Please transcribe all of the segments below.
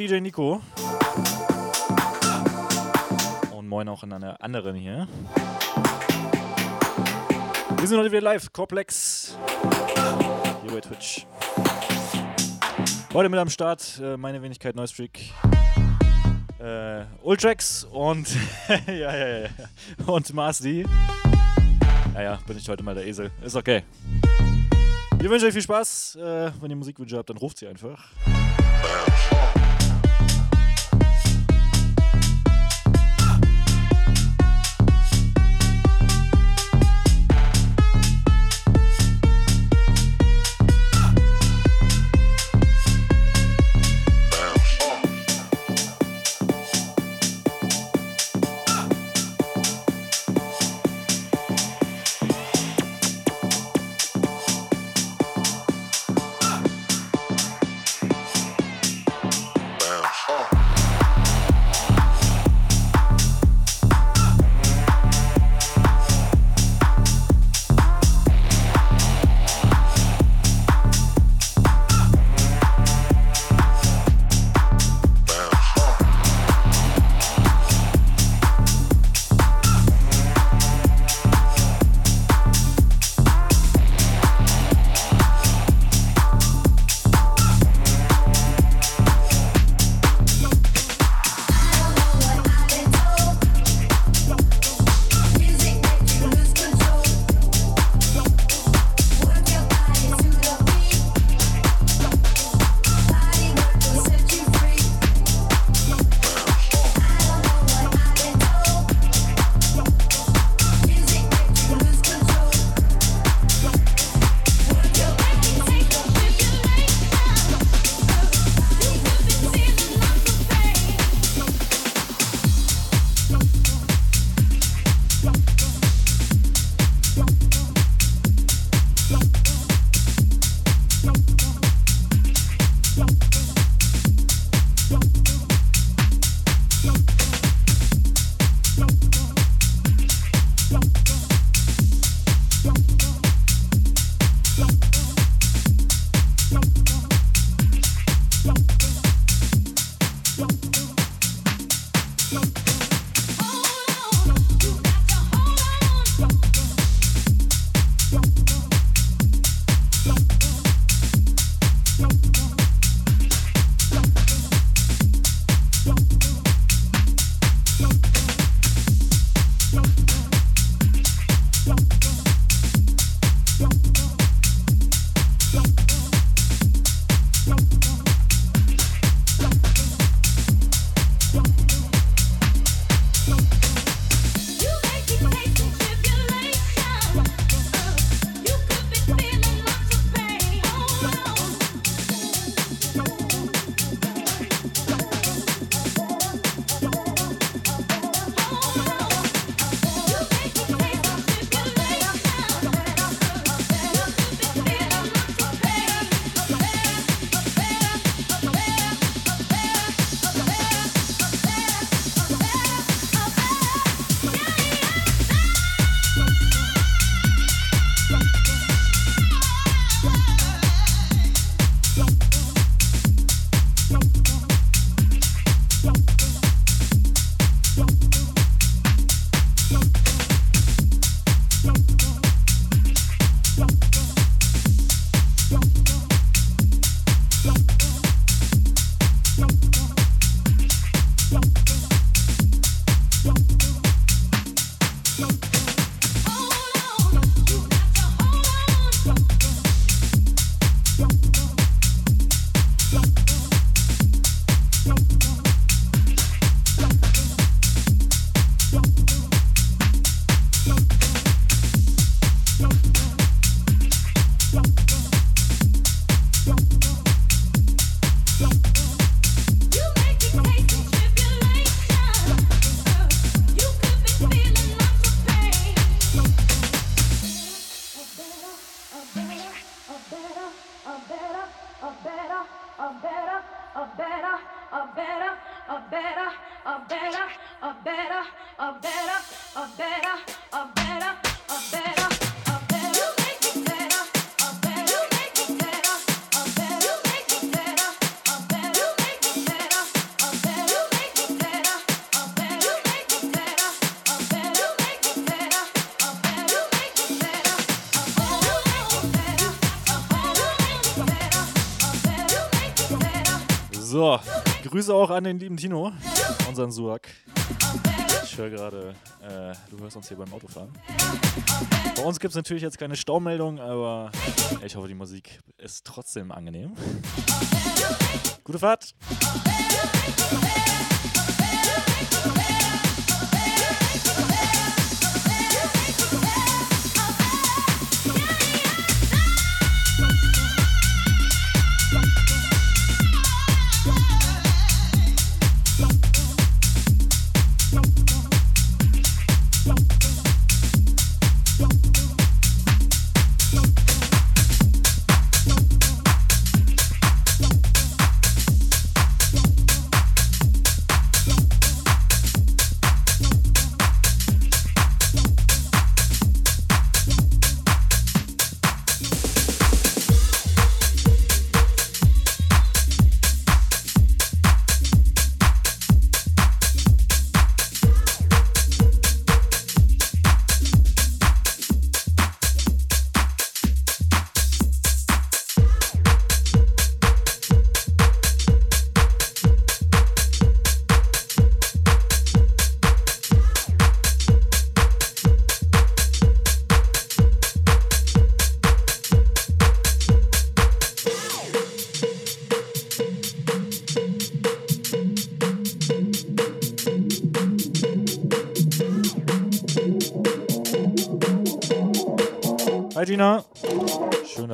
DJ Nico. Und moin auch an einer anderen hier. Wir sind heute wieder live, Corplex. Hier bei Twitch. Heute mit am Start äh, meine Wenigkeit Neustreak. Äh, Ultrax und ja, ja, ja, ja. Und Mars D. Naja, bin ich heute mal der Esel. Ist okay. Wir wünschen euch viel Spaß. Äh, wenn ihr Musikwünsche habt, dann ruft sie einfach. Grüße auch an den lieben Tino, unseren Suak. Ich höre gerade, äh, du hörst uns hier beim Autofahren. Bei uns gibt es natürlich jetzt keine Staumeldung, aber ich hoffe, die Musik ist trotzdem angenehm. Gute Fahrt!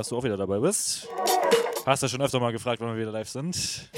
Dass du auch wieder dabei bist. Hast du schon öfter mal gefragt, wann wir wieder live sind.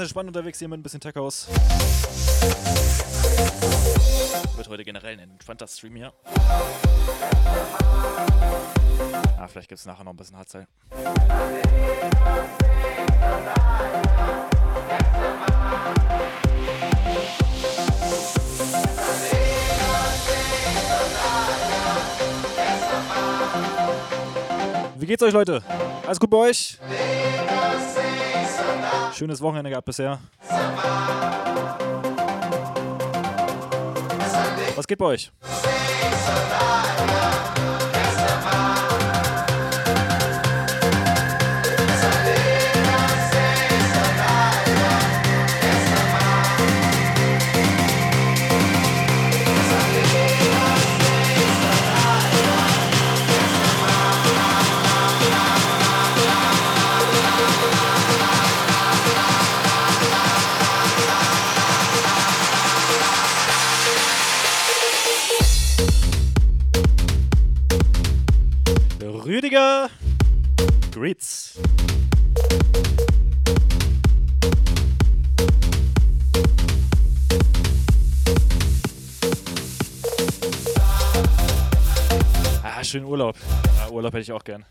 Ganz entspannt unterwegs hier mit ein bisschen Tech House. Wird heute generell ein entspannter Stream hier. Ah, vielleicht gibt es nachher noch ein bisschen Hardstyle. Wie geht's euch, Leute? Alles gut bei euch? Schönes Wochenende gehabt bisher. Was geht bei euch? Urlaub hätte ich auch gern.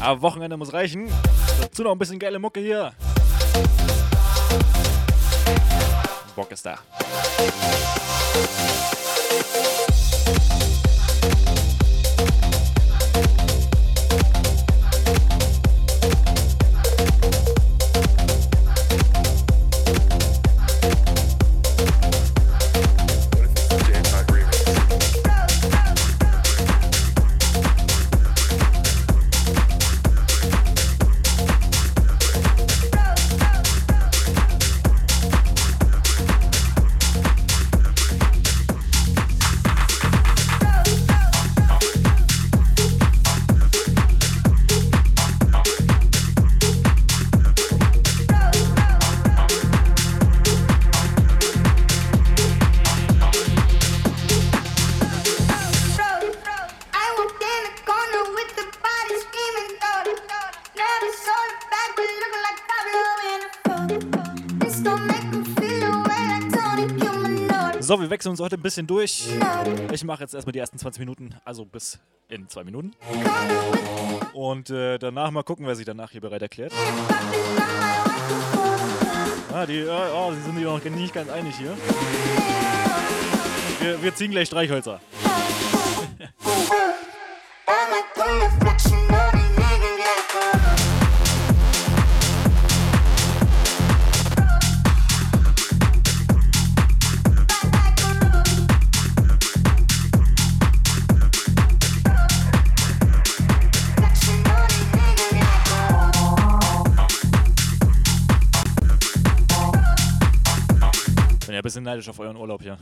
Aber Wochenende muss reichen. Dazu noch ein bisschen geile Mucke hier. Bock ist da. Wechseln uns heute ein bisschen durch. Ich mache jetzt erstmal die ersten 20 Minuten, also bis in zwei Minuten. Und äh, danach mal gucken, wer sich danach hier bereit erklärt. Ah, die, oh, die sind sich noch nicht ganz einig hier. Wir, wir ziehen gleich Streichhölzer. Neidisch auf euren Urlaub hier.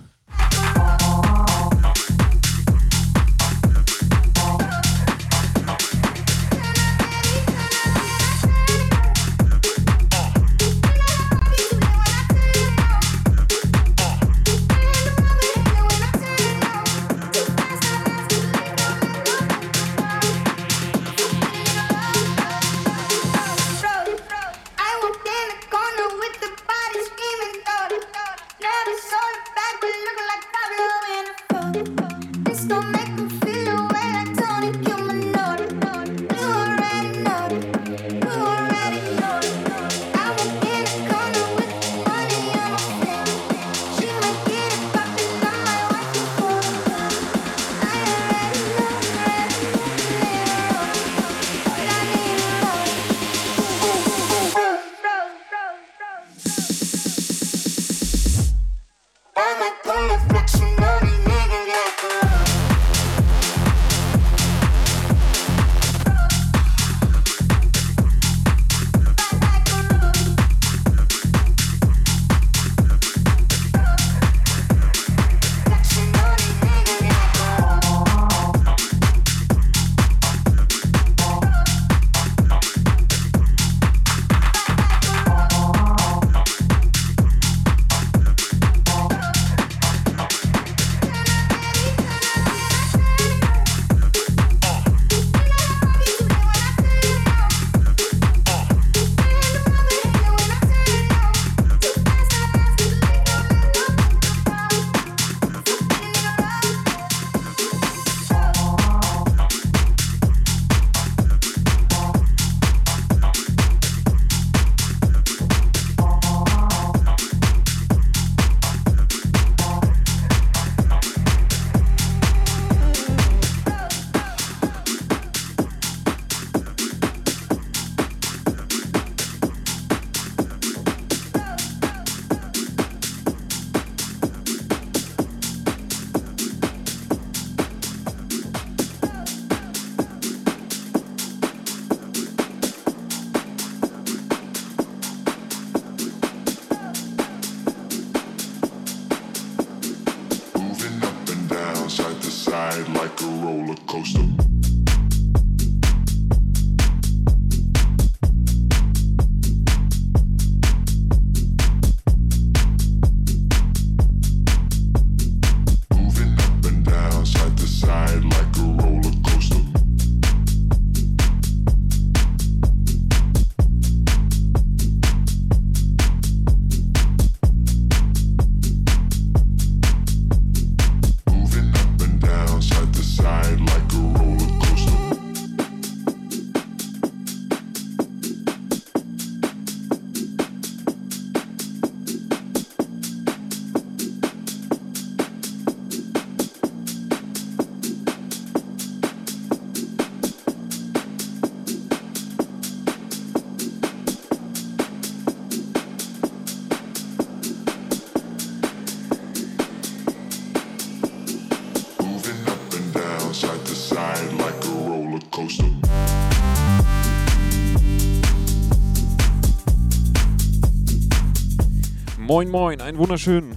Moin, moin, einen wunderschönen.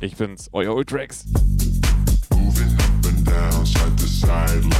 Ich bin's, euer Ultrax. Moving up and down, side to side, like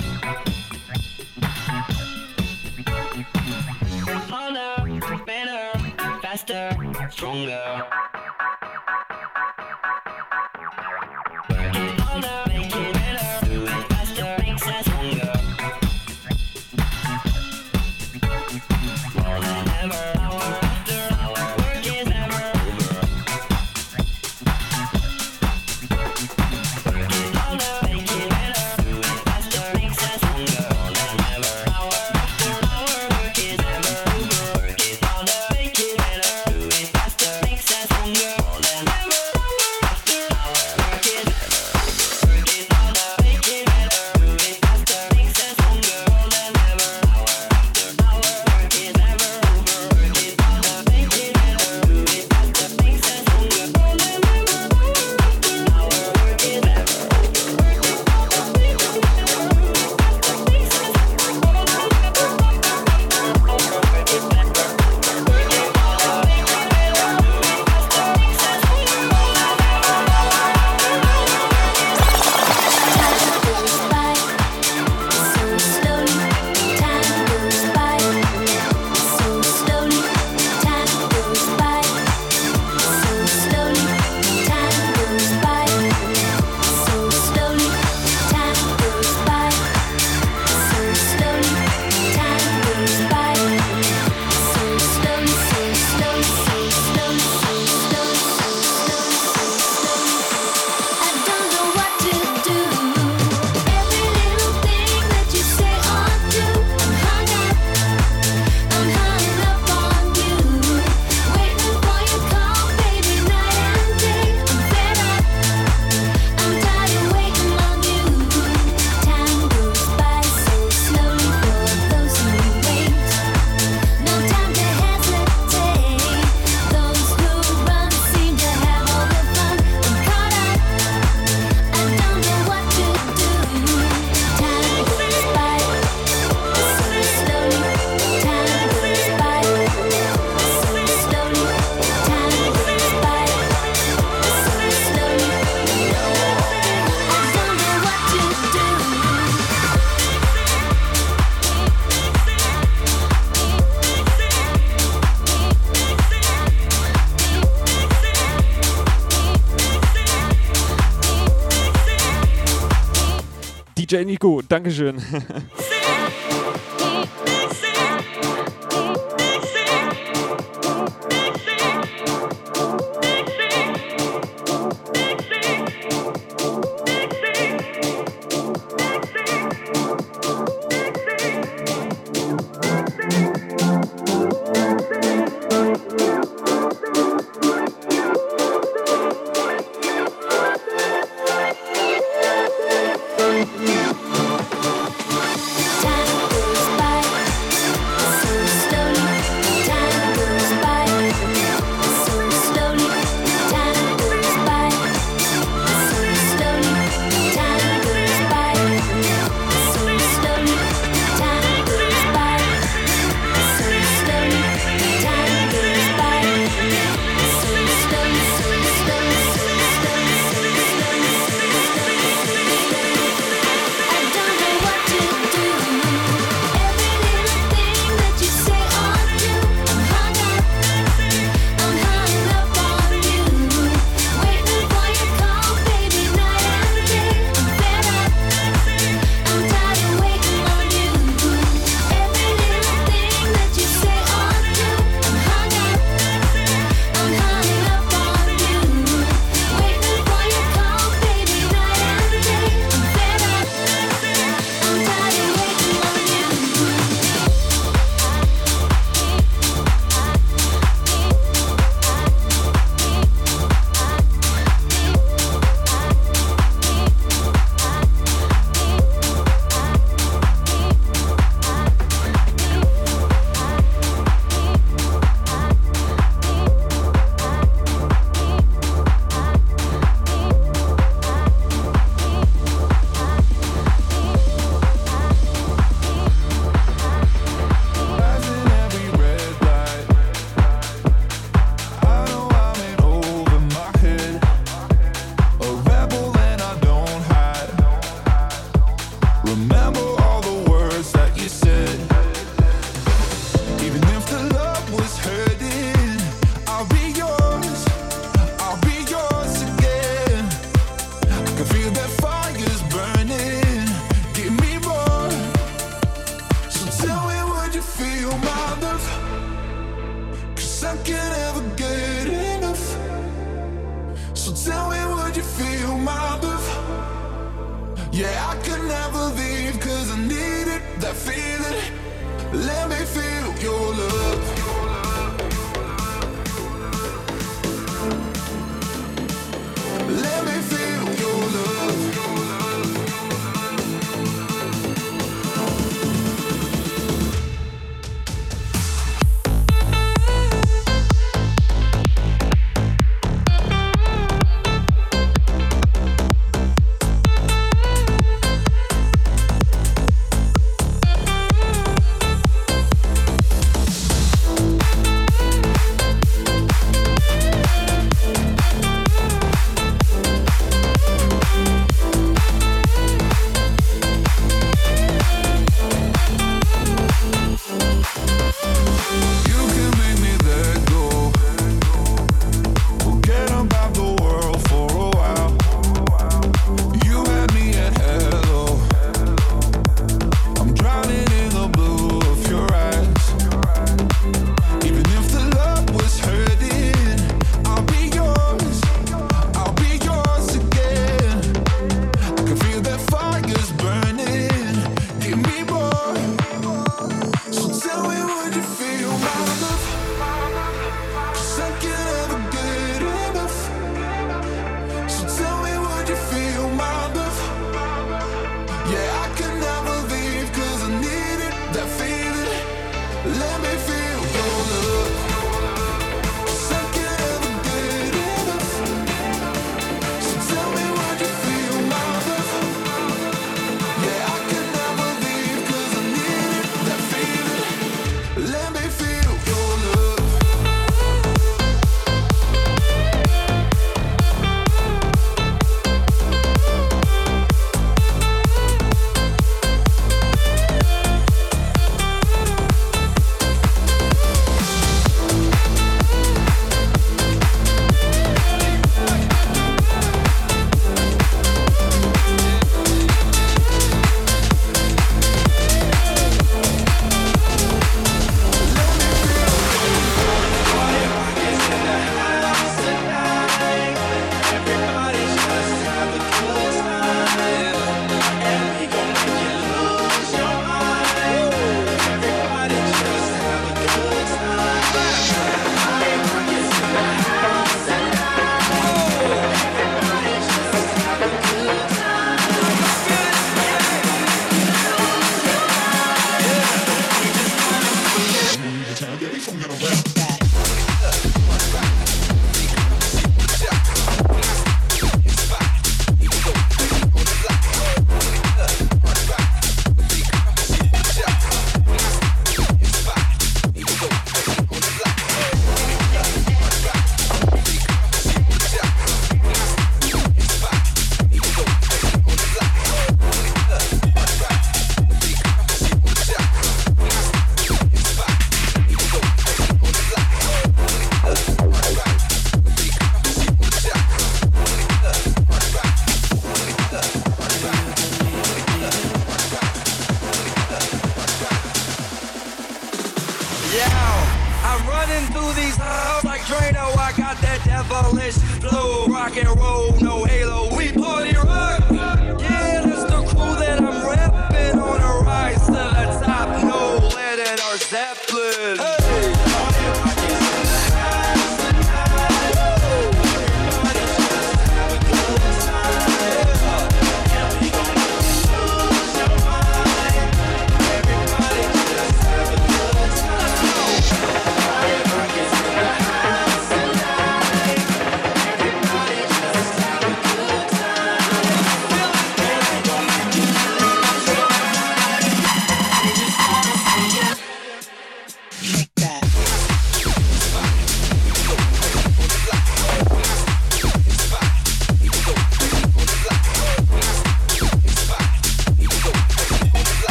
stronger Nico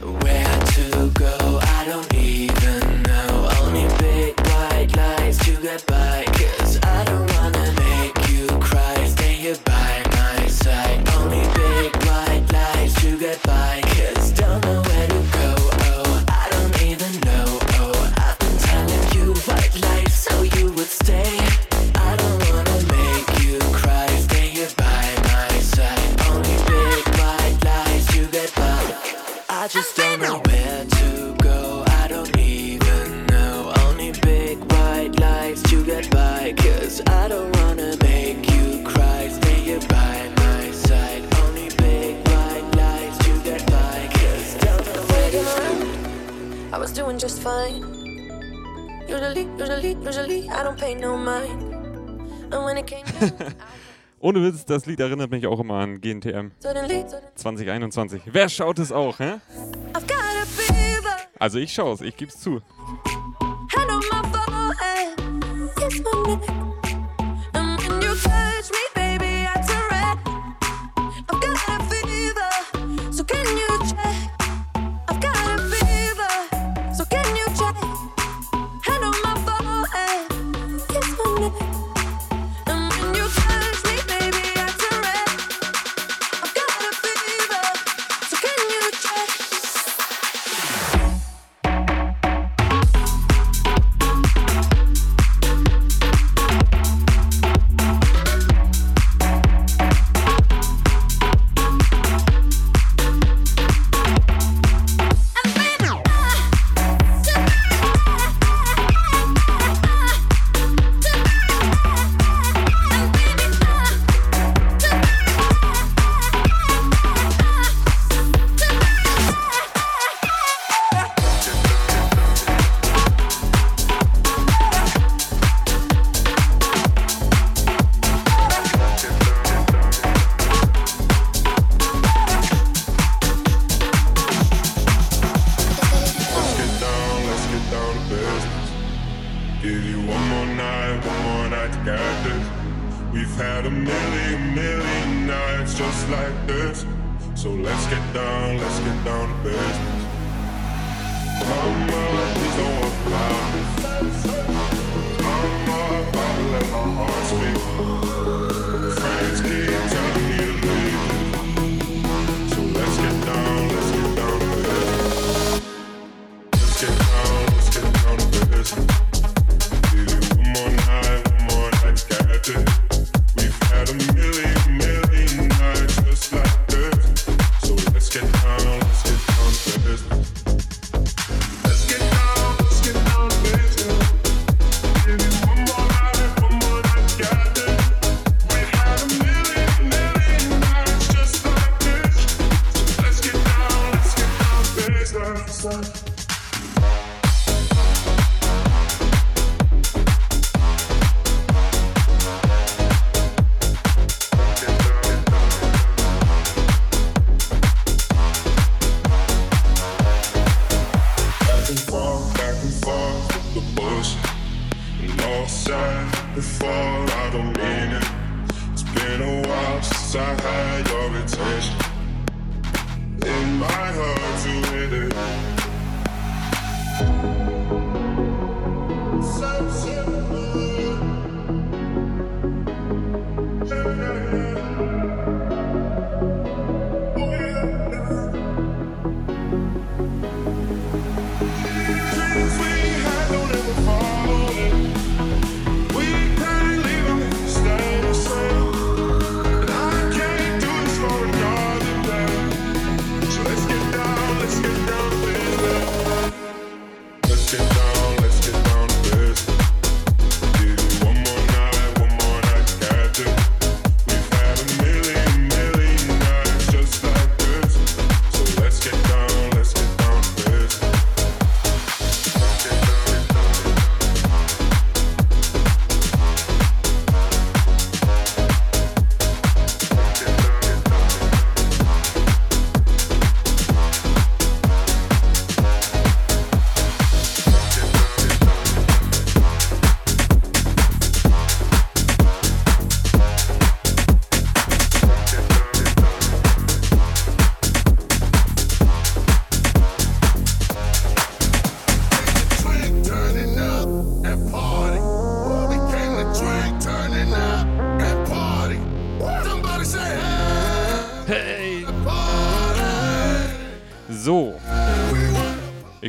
where to Cause I don't Ohne Witz, das Lied erinnert mich auch immer an GNTM 2021. Wer schaut es auch, hä? Also ich schaue es, ich gebe es zu.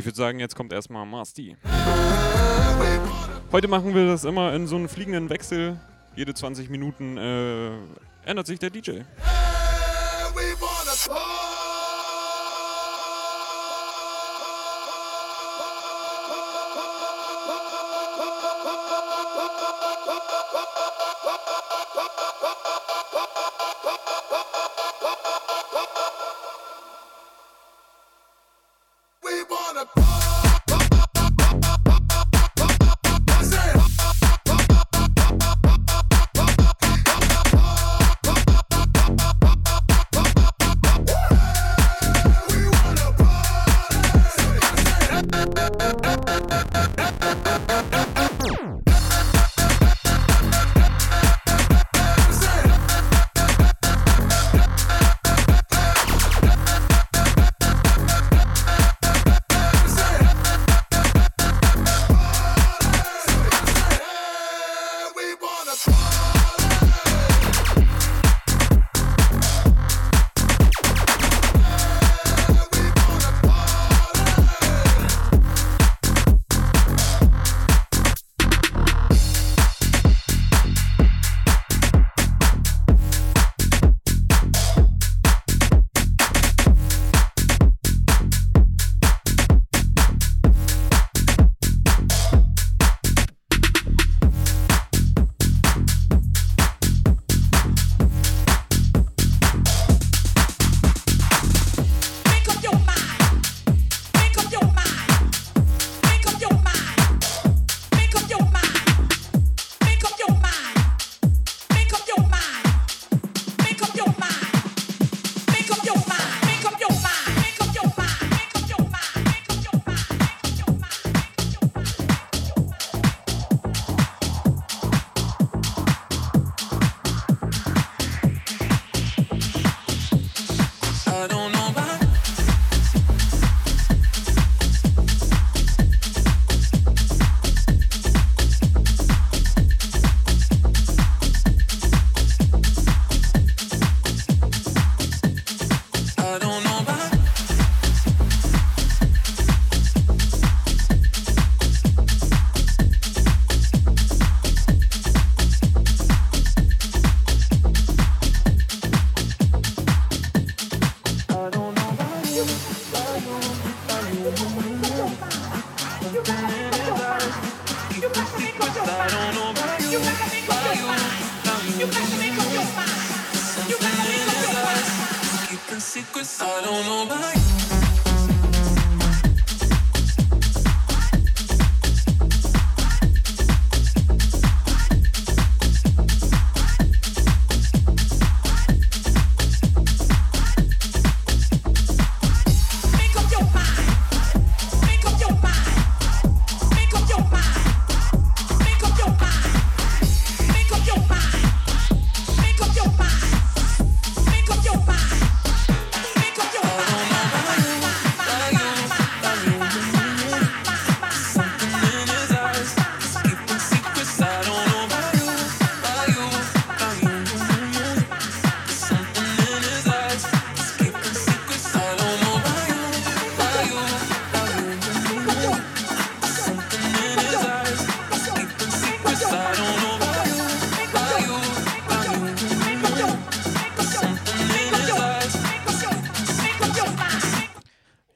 ich würde sagen, jetzt kommt erstmal Mars D. Heute machen wir das immer in so einem fliegenden Wechsel. Jede 20 Minuten äh, ändert sich der DJ. Hey,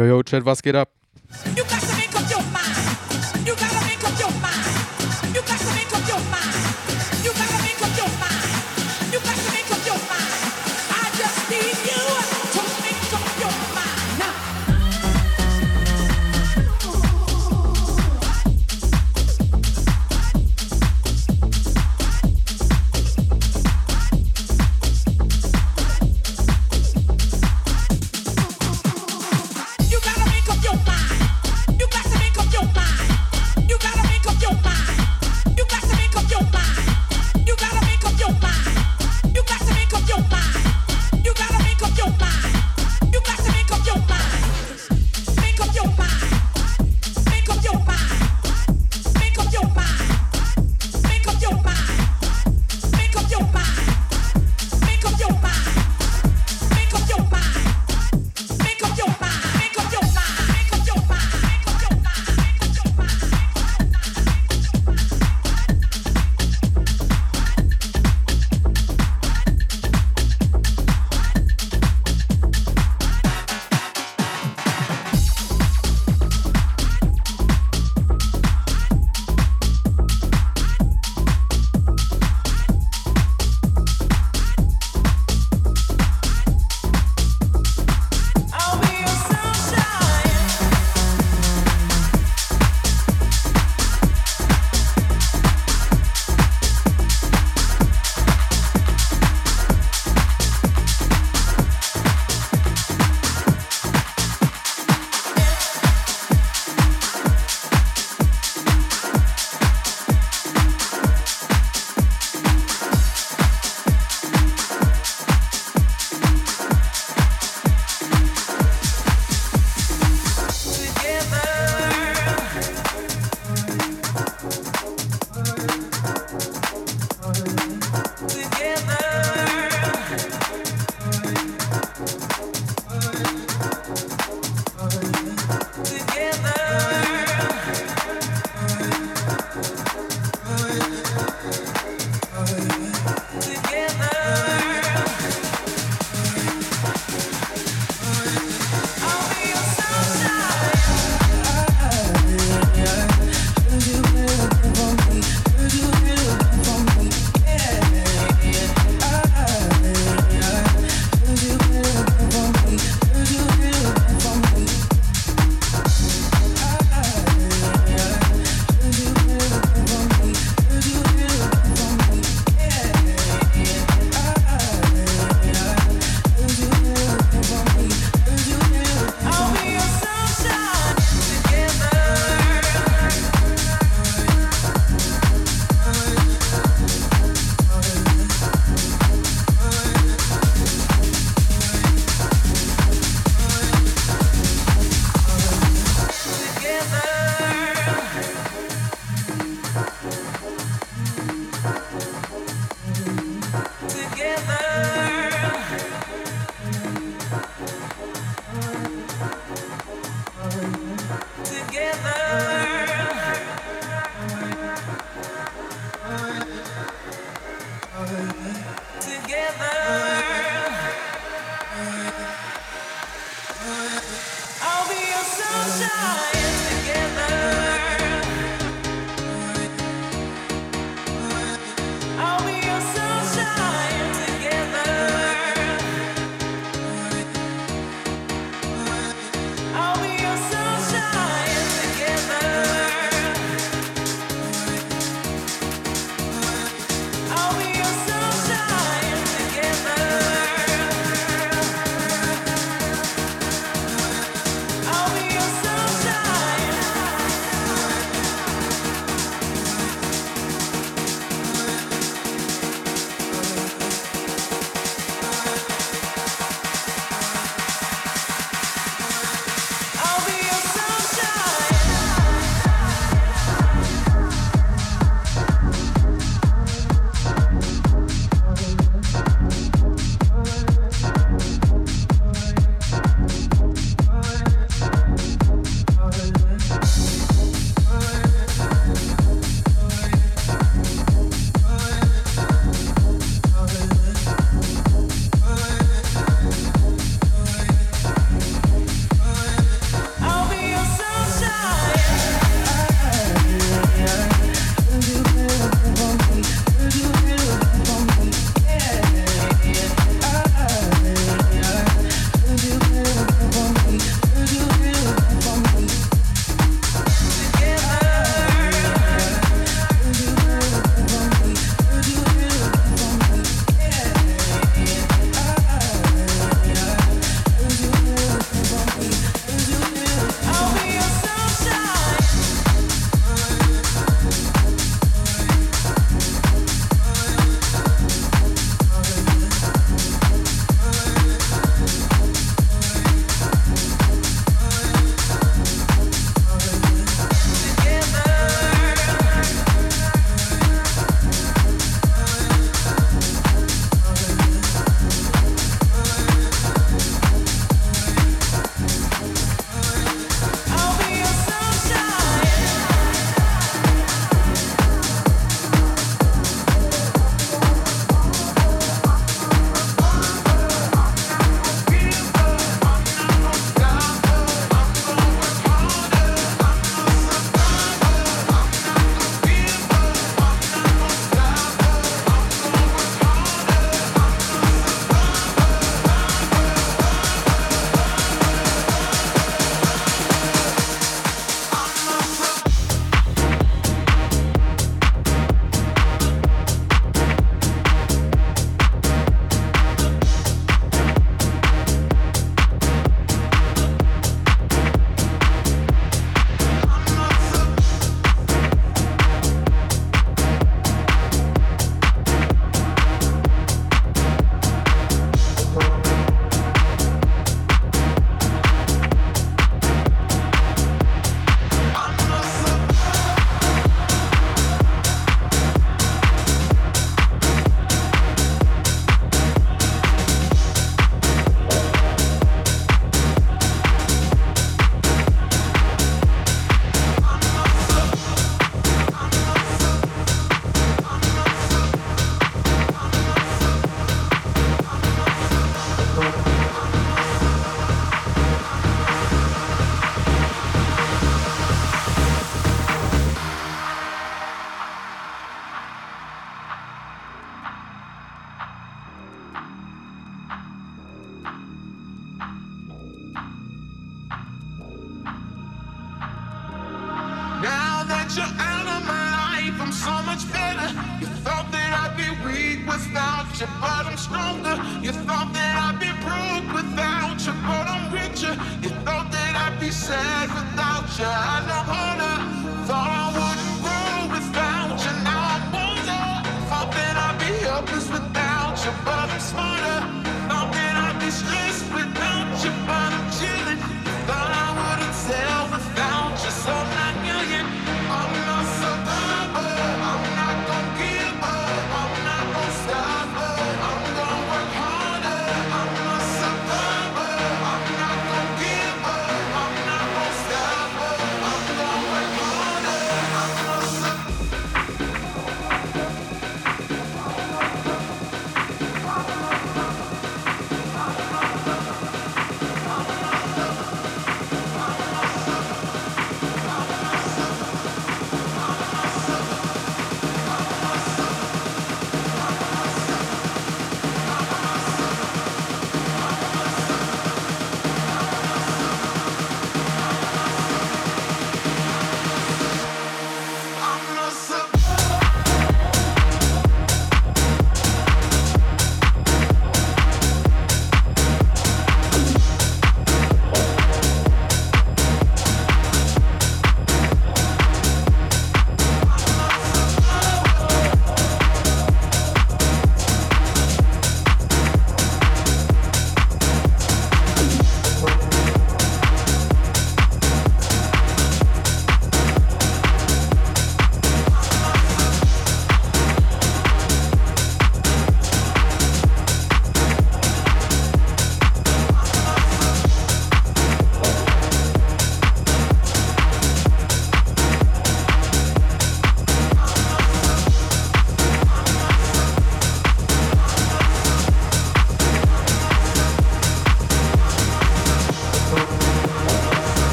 Jojo, Chat, was geht ab?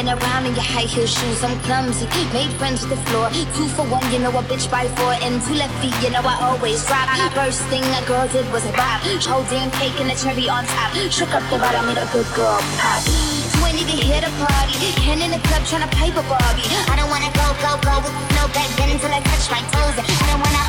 Wobbling around in your high heel shoes, I'm clumsy. Made friends with the floor. Two for one, you know a bitch by four. And two left feet, you know I always drop. First thing a girl did was a bop. Whole damn cake and a cherry on top. Shook up the bottom, made a good girl pop. Even here to party. Hen in the club tryna pipe a Barbie. I don't wanna go, go, go with no back then until I touch my toes. I don't wanna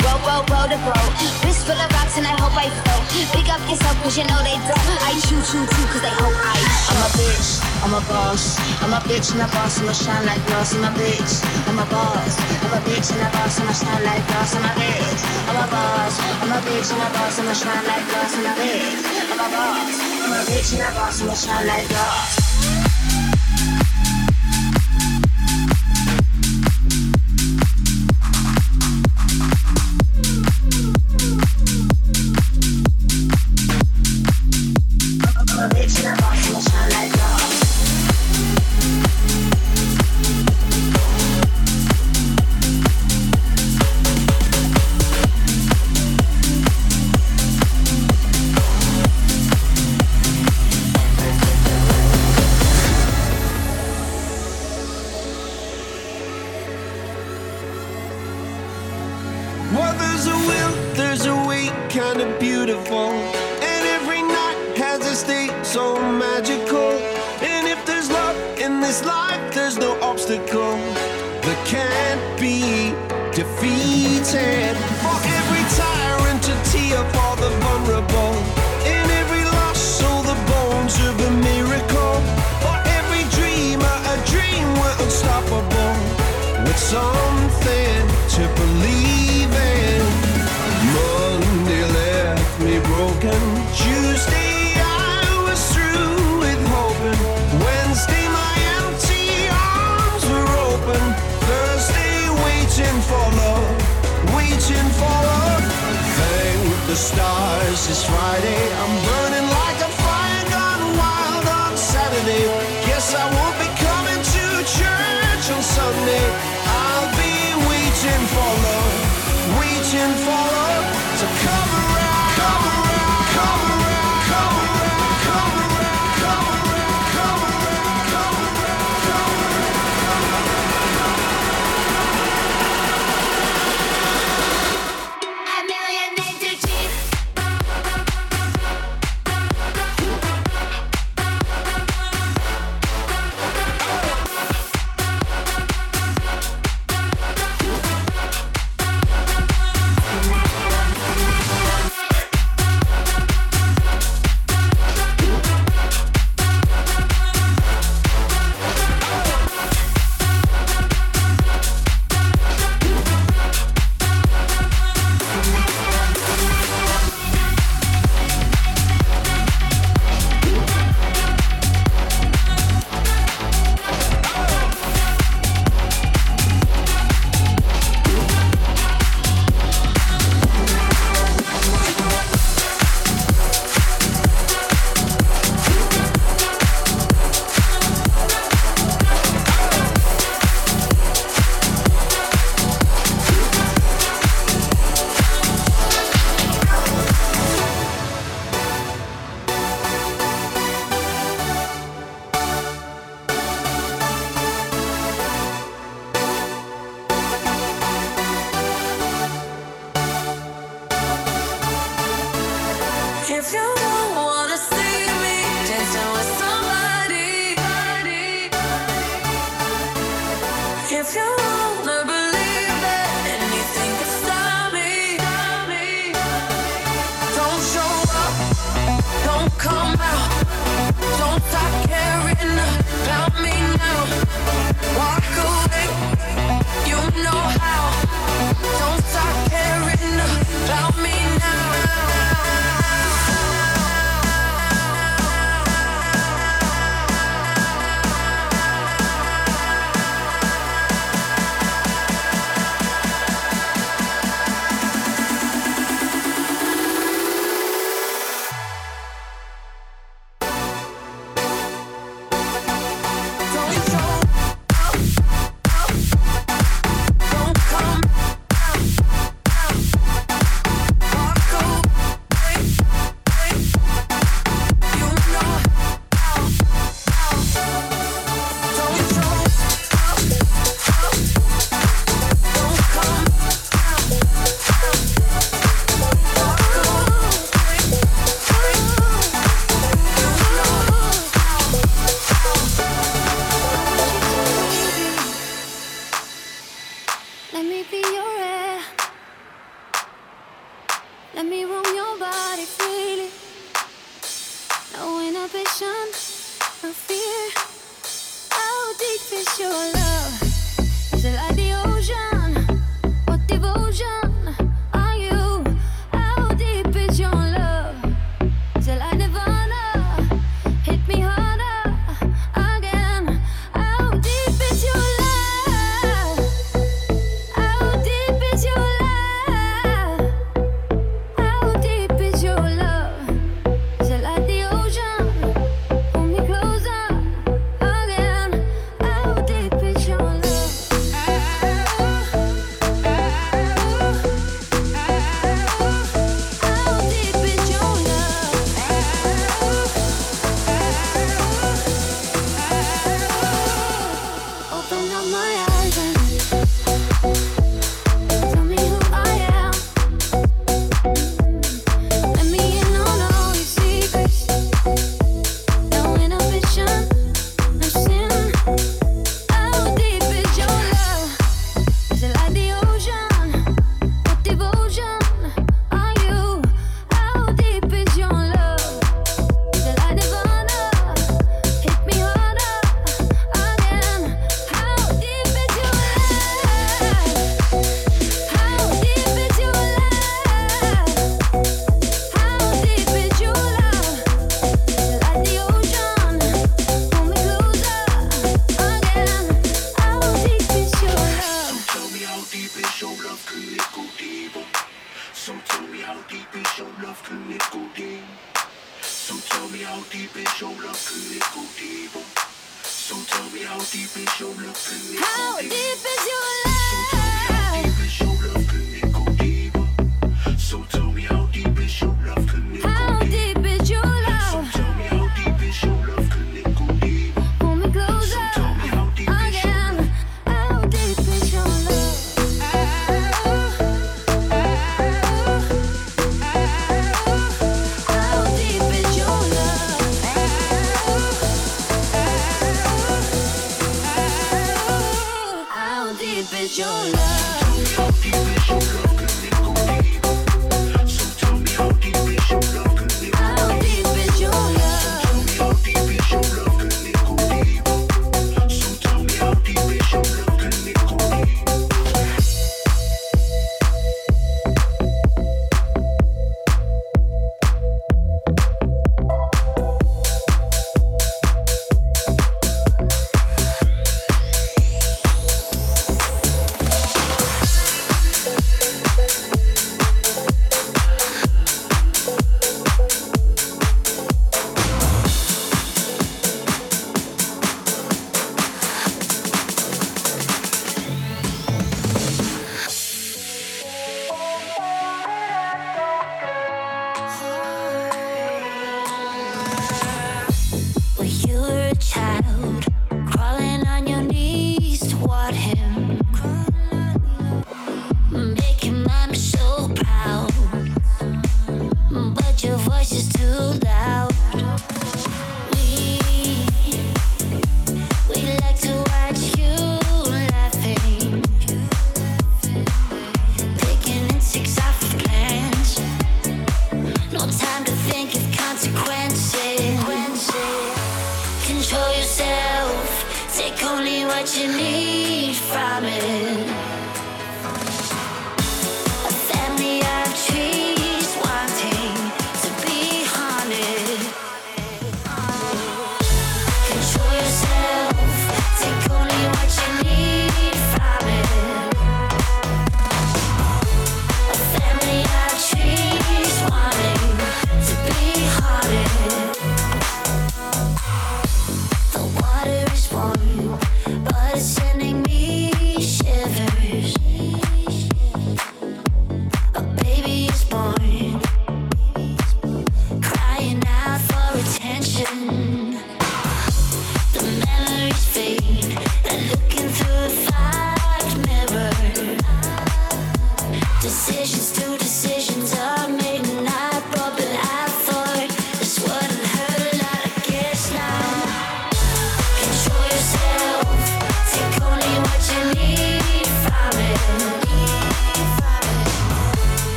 roll, roll, roll the boat. Wrist full of rocks and I hope I float. Big up yourself cause you know they don't. I choo choo choo cause they hope I I'm a bitch, I'm a boss. I'm a bitch and a boss, I'ma shine like gloss. I'm a bitch, I'm a boss. I'm a bitch and a boss, I'ma shine like gloss. I'm a bitch, I'm a boss. I'm a bitch and a boss, I'ma shine like gloss. I'm a bitch, I'm a boss. I'm a bitch and a boss, I'ma shine like gloss.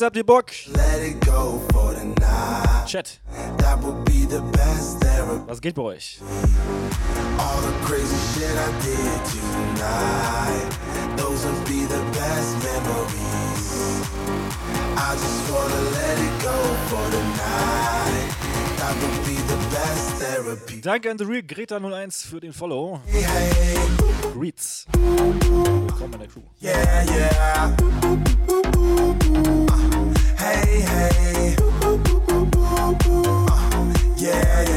Leute, habt ihr Bock? Chat. Was geht bei euch? All the crazy shit I did tonight. Those would be the best memories. I just wanna let it go for the night. That would be the best therapy. Danke an The Real Greta01 für den Follow. Hey, hey. Reeds. Willkommen in der Crew. Yeah, yeah.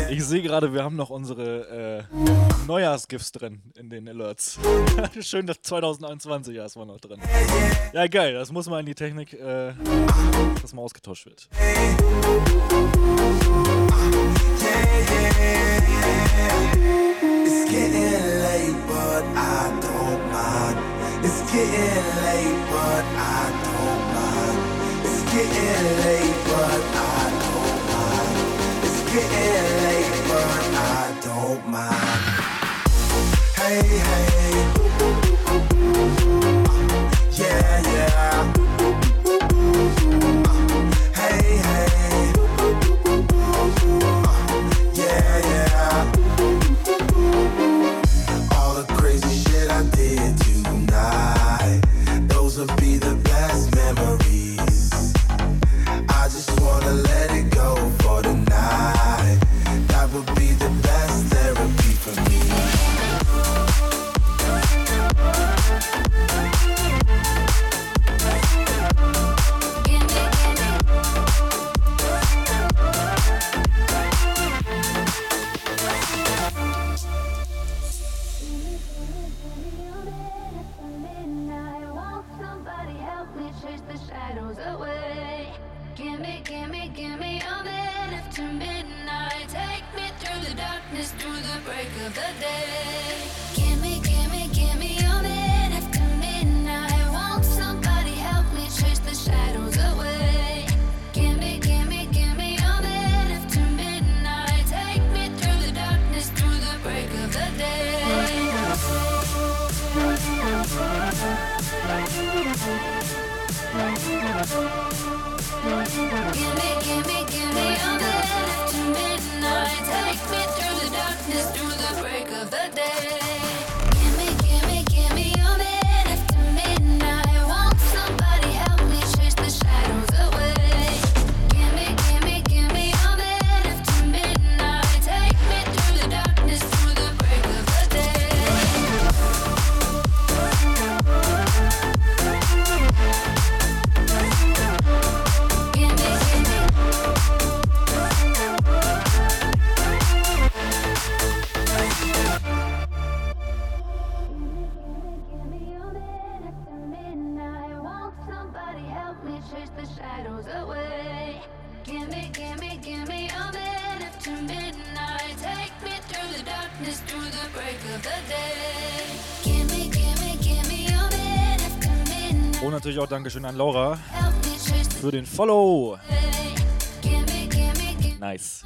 Ich sehe gerade, wir haben noch unsere äh, Neujahrsgifts drin in den Alerts. Schön, dass 2021 erstmal noch drin. Ja, geil, das muss mal in die Technik, äh, dass mal ausgetauscht wird. It's getting late, but I don't mind. It's getting late, but I don't mind. hey, hey. auch Dankeschön an Laura für den Follow. Nice.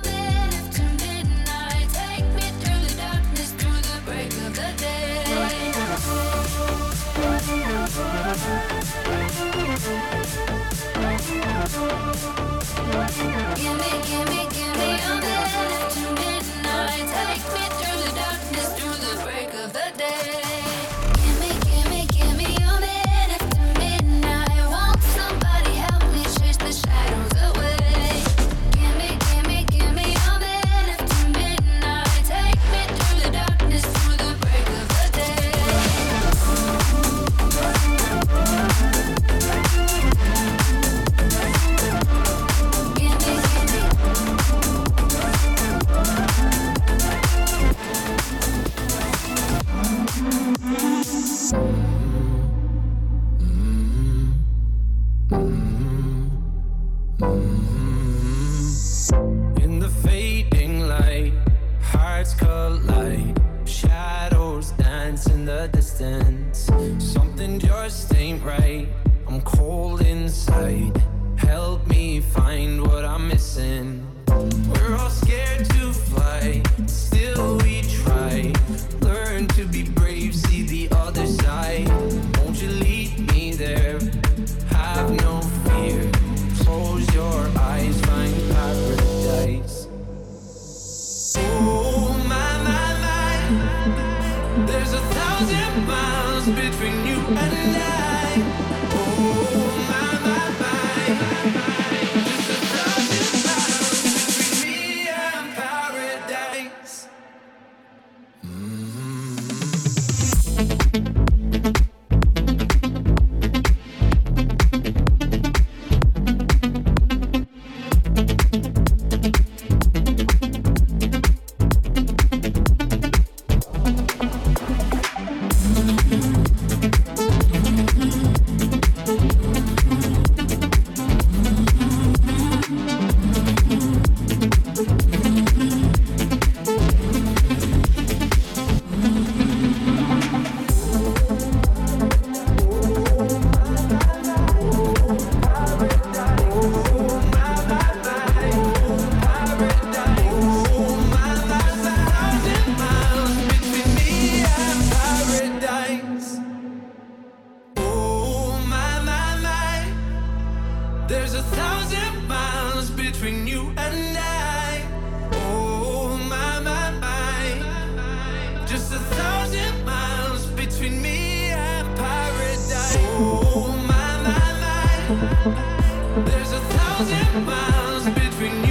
There's a thousand miles between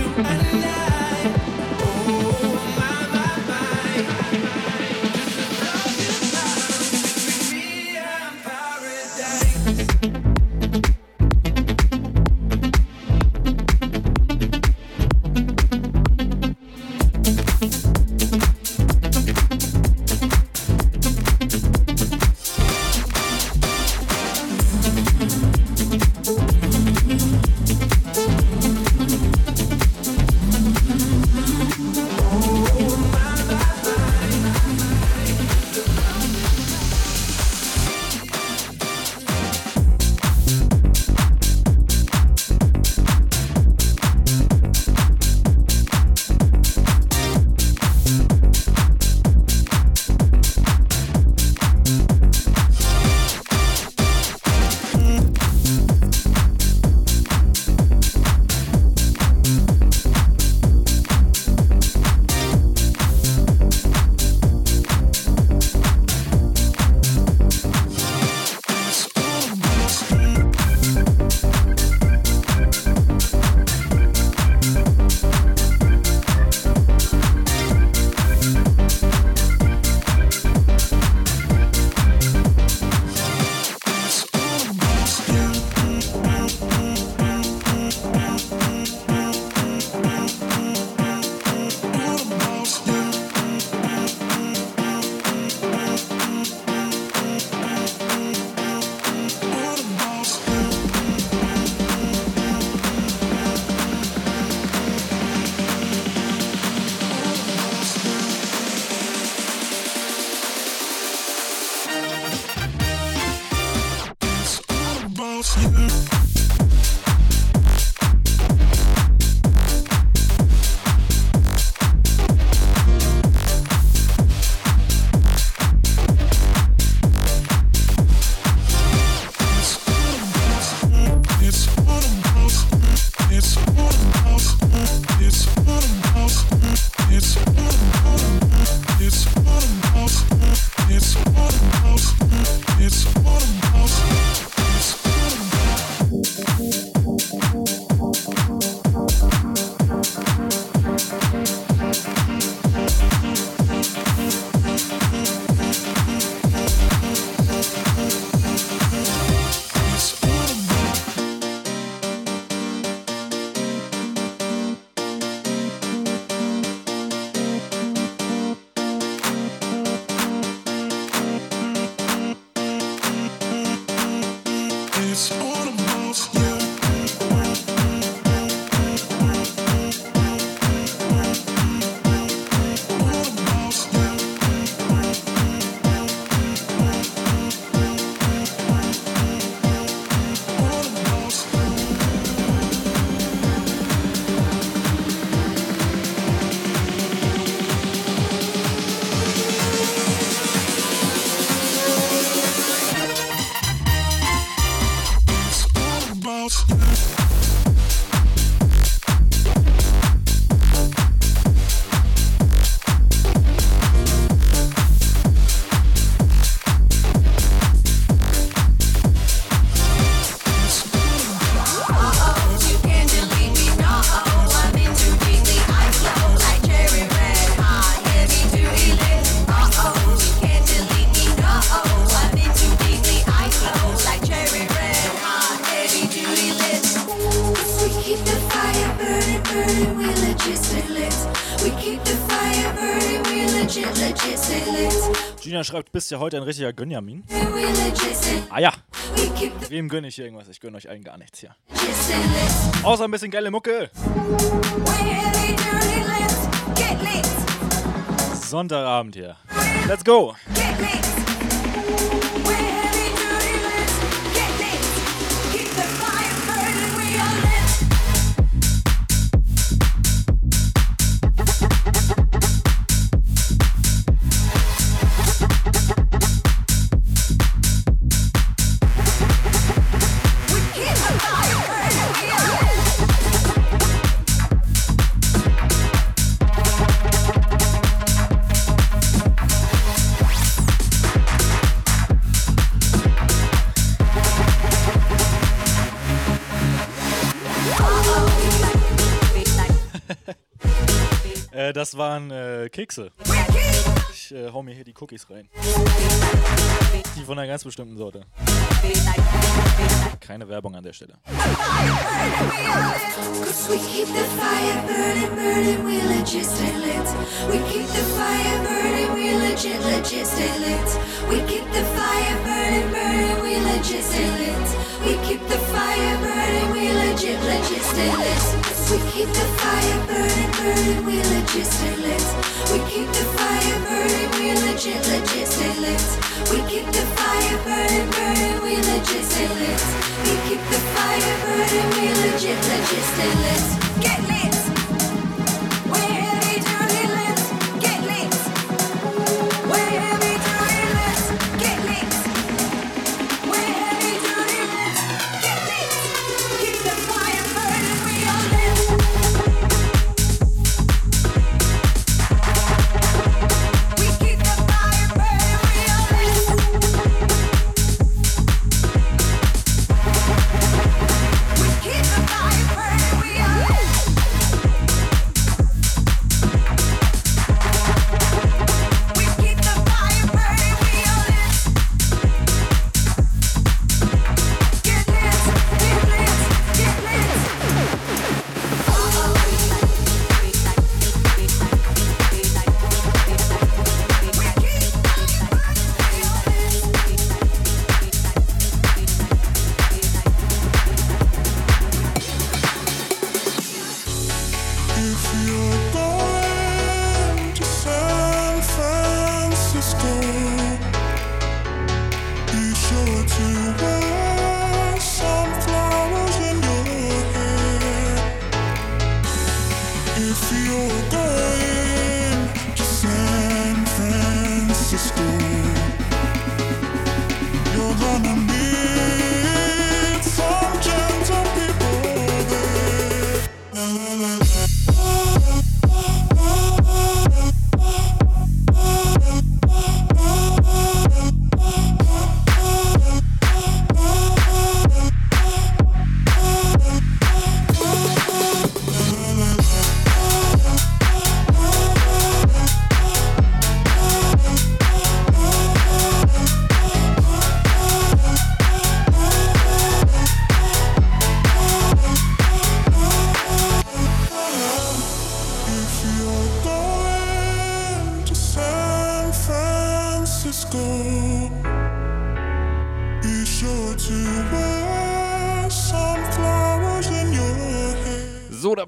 Gina schreibt, bist ja heute ein richtiger Gönjamin. Ah ja, wem gönne ich hier irgendwas? Ich gönne euch allen gar nichts hier. Außer ein bisschen geile Mucke. Sonntagabend hier. Let's go. Das waren äh, Kekse. Ich äh, hau mir hier die Cookies rein. Die von einer ganz bestimmten Sorte. Keine Werbung an der Stelle. We keep the fire burning, we legit, legit stay lit. We keep the fire burning, burning, we legit stay lit. We keep the fire burning, we legit, legit stay lit. We keep the fire burning, burning, we legit stay lit. We keep the fire burning, we legit, legit stay lit. We keep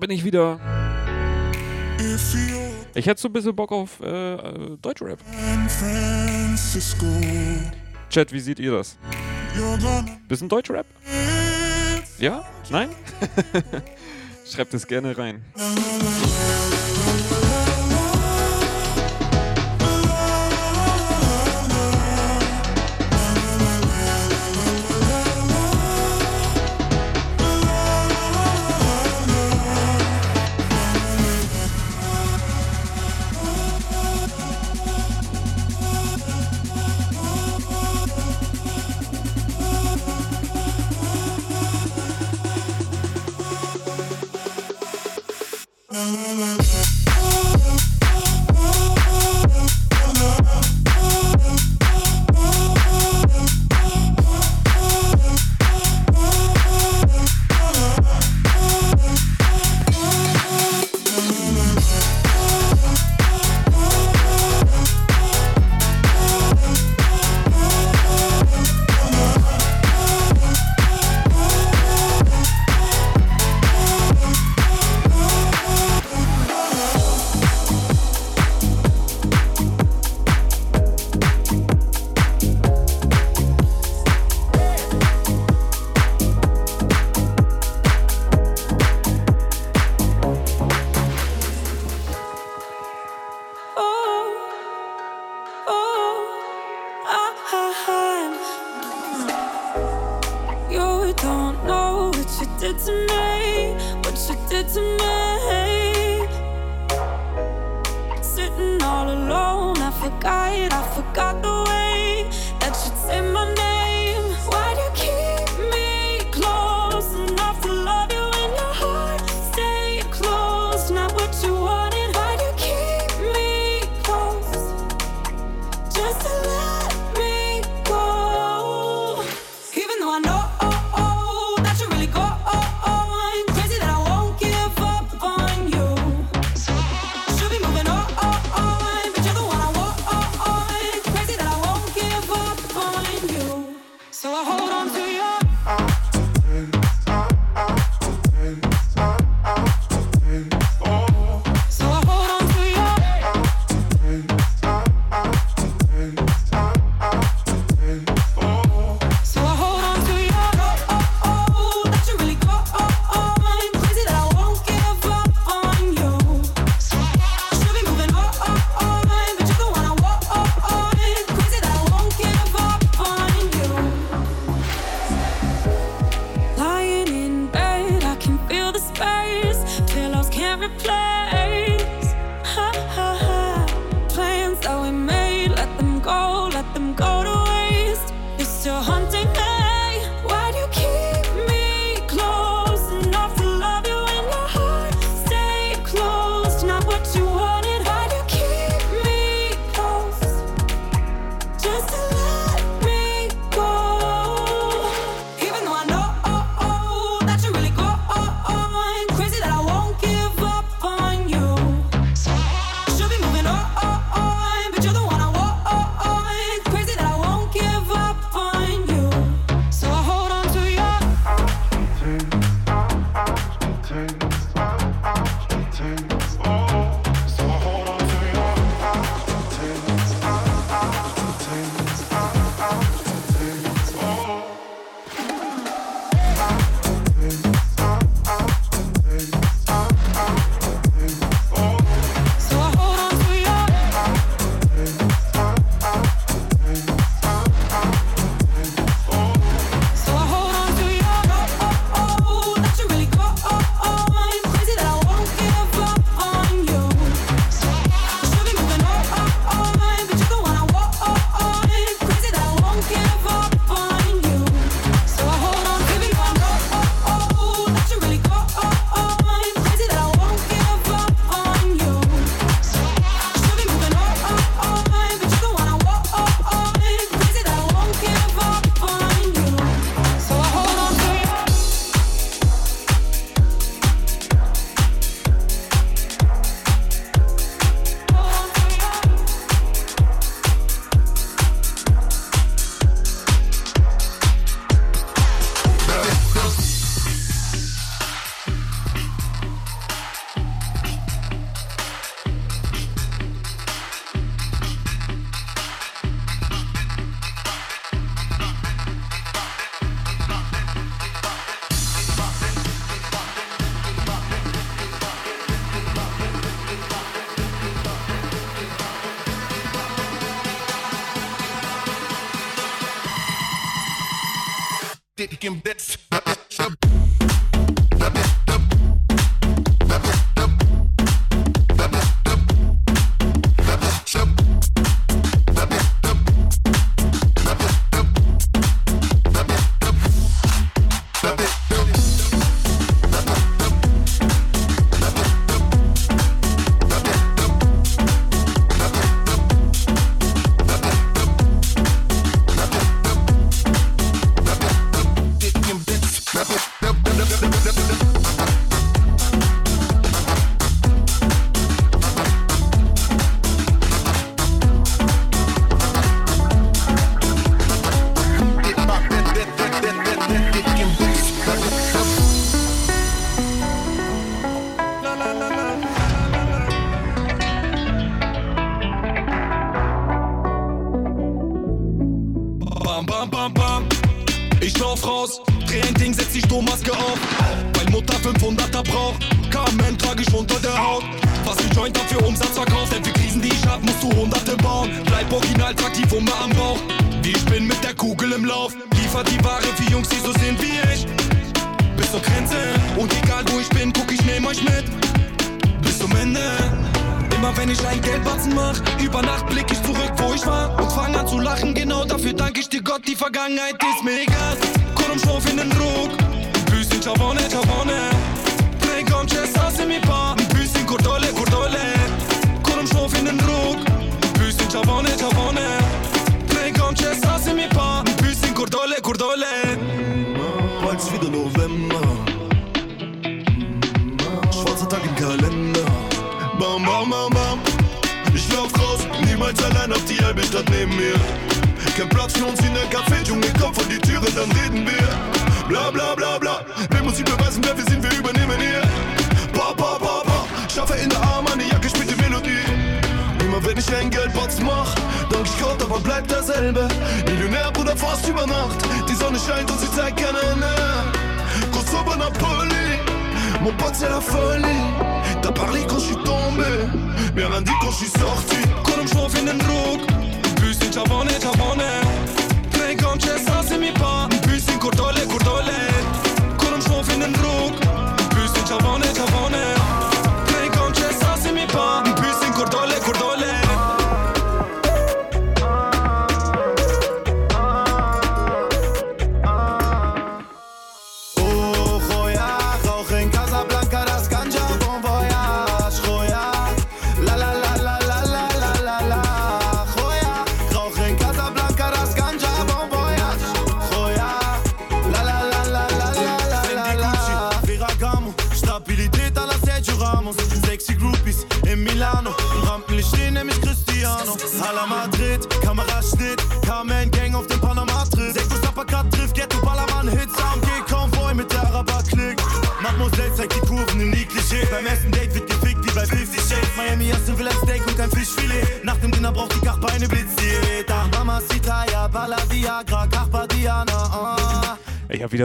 bin ich wieder. Ich hätte so ein bisschen Bock auf äh, Deutschrap. Chat, wie seht ihr das? Bisschen Deutschrap? Ja? Nein? Schreibt es gerne rein.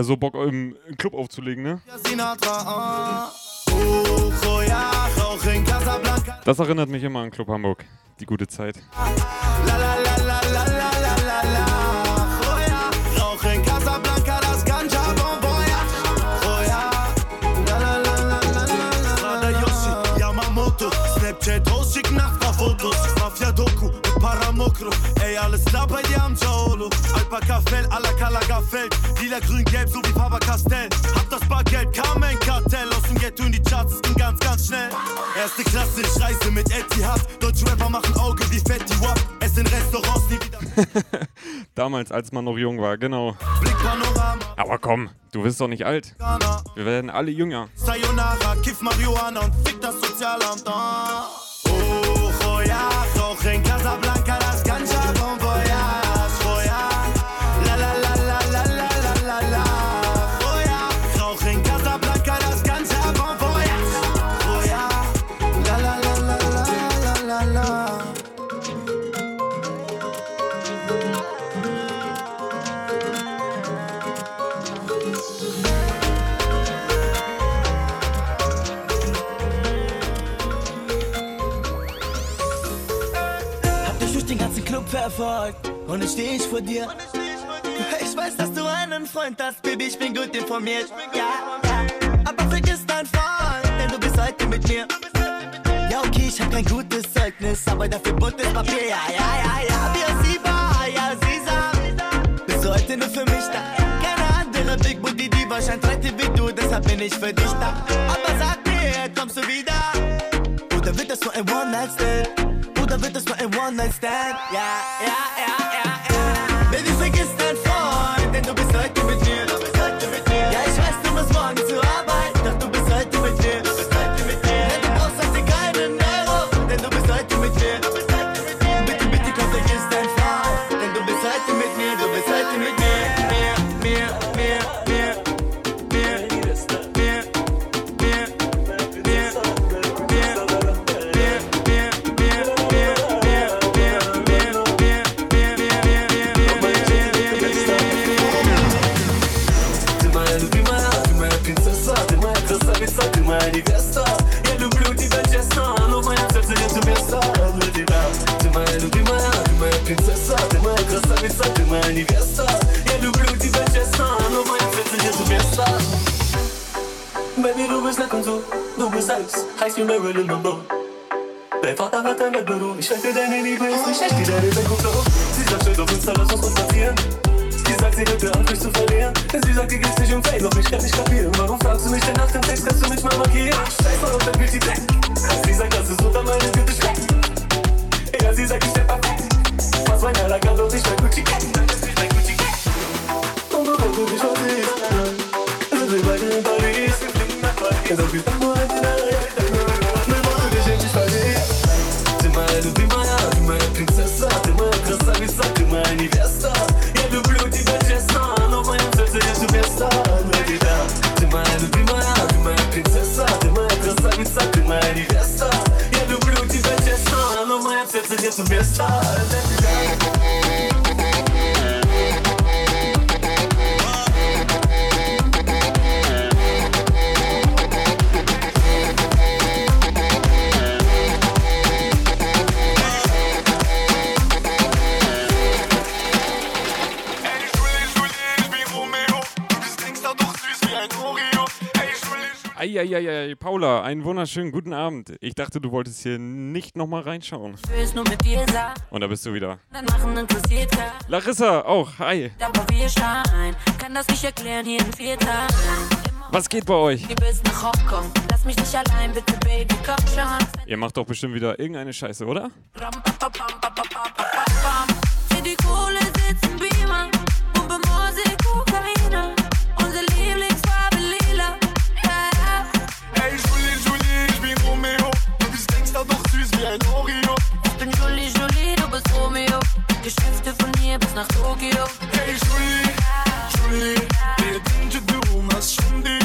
ja so Bock, im Club aufzulegen, ne? Das erinnert mich immer an Club Hamburg, die gute Zeit. Snapchat rausschicken nach paar Fotos Mafia-Doku Paramokro Ey, alles klar bei dir am Jaolo Alpaka-Fell, Alakalaga-Feld Lila, grün, gelb, so wie Papa Castell. Hab das Bargeld, kam ein Kartell. Aus dem Ghetto in die Charts, es ging ganz, ganz schnell. Erste Klasse, ich reise mit Etihad. Deutsche Rapper machen Auge wie Fatty Wap. Es sind Restaurants die wieder. Damals, als man noch jung war, genau. Aber komm, du bist doch nicht alt. Wir werden alle jünger. Sayonara, kiff Marihuana und fick das Sozialamt. Oh. verfolgt und jetzt steh ich vor dir. Ich weiß, dass du einen Freund hast, Baby, ich bin gut informiert. Ja, ja. Aber vergiss dein Freund, denn du bist heute mit mir. Ja, okay, ich hab kein gutes Zeugnis, aber dafür buntes Papier. Ja, ja, ja, ja. Wir war. ja, sie Sisa. Bist du heute nur für mich da? Keine andere Big Booty, die wahrscheinlich reite wie du, deshalb bin ich für dich da. Aber sag mir, kommst du wieder? Oder wird das so ein One-Night-Stand? love it, that's my one night stand. Yeah, yeah, yeah, yeah, yeah. Baby, we can stand for Ты моя любимая, ты моя принцесса Ты моя красавица, ты моя невеста Я люблю тебя честно, но в моем сердце нету места Baby, du bist nett und so, du bist alles, heißt wie Marilyn Monroe Dein Vater hat ein Wettbüro, ich schenke deine Liebe, ist nicht schlecht wie deine Sekunde Sie sagt, steht auf Insta, lass uns kontaktieren Sie sagt, sie hätte Angst, mich zu verlieren Denn sie sagt, ihr geht's nicht um Fame, doch ich kann nicht kapieren Warum fragst du mich denn nach dem Text, kannst du mich mal markieren? Scheiß mal auf dein Beauty Black Sie sagt, das ist unter meinen Alter kann doch nicht mein Gucci Gang. Das ist nicht mein Gucci Gang. Und bevor du dich versiehst, sind wir beide in Paris. Ja, doch Eieiei, Paula, einen wunderschönen guten Abend. Ich dachte, du wolltest hier nicht nochmal reinschauen. Und da bist du wieder. Larissa, auch, hi. Was geht bei euch? Ihr macht doch bestimmt wieder irgendeine Scheiße, oder? Für die Kohle wie ein Oreo. Ich bin Julie, Julie, du bist Romeo. Geschäfte von hier bis nach Tokio. Hey Julie, Julie, dedince durmaz şimdi. Hey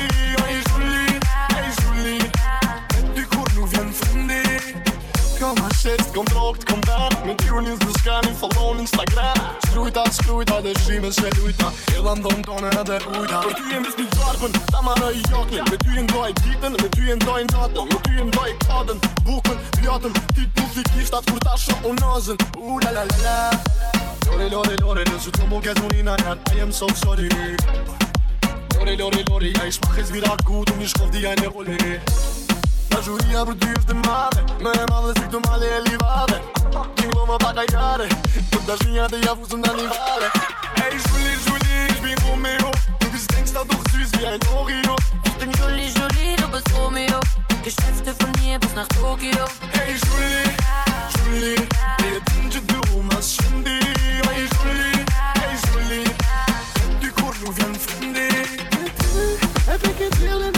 shit Kom drog të kom ven Me t'junin s'du shkani Follow në Instagram. Shkrujta, shkrujta Dhe shime shre lujta. Edhe ndonë tonë edhe ujta. Për ty e mbis një gjarpën Ta marë i jaknin. Me ty e ndoj ditën Me ty e ndoj natën. Me ty e ndoj kadën Bukën, pjatën. Ti t'u fikisht atë kur ta shoh unazën U la la la la. Lore, lore, lore Nësë të mu këtë unina janë I am so sorry. Lore, lore, lore Ja i shpakhe zvira ku Të mi shkovdi ja në ole dir eine Rolle. La giuria produce male, me male si tu male e livare. King Roma paga jare, tutta Schiene die auf und Annivale. Hey Julie, Julie, ich bin Romeo, du bist Gangster, doch süß wie ein Oreo. Ich bin Julie, Julie, du bist Romeo. Geschäfte von hier bis nach Tokio. Hey Julie, Julie, dedince durmaz şimdi. Hey Julie, hey Julie, du corno vien fundi. Heb ik het heel in de horen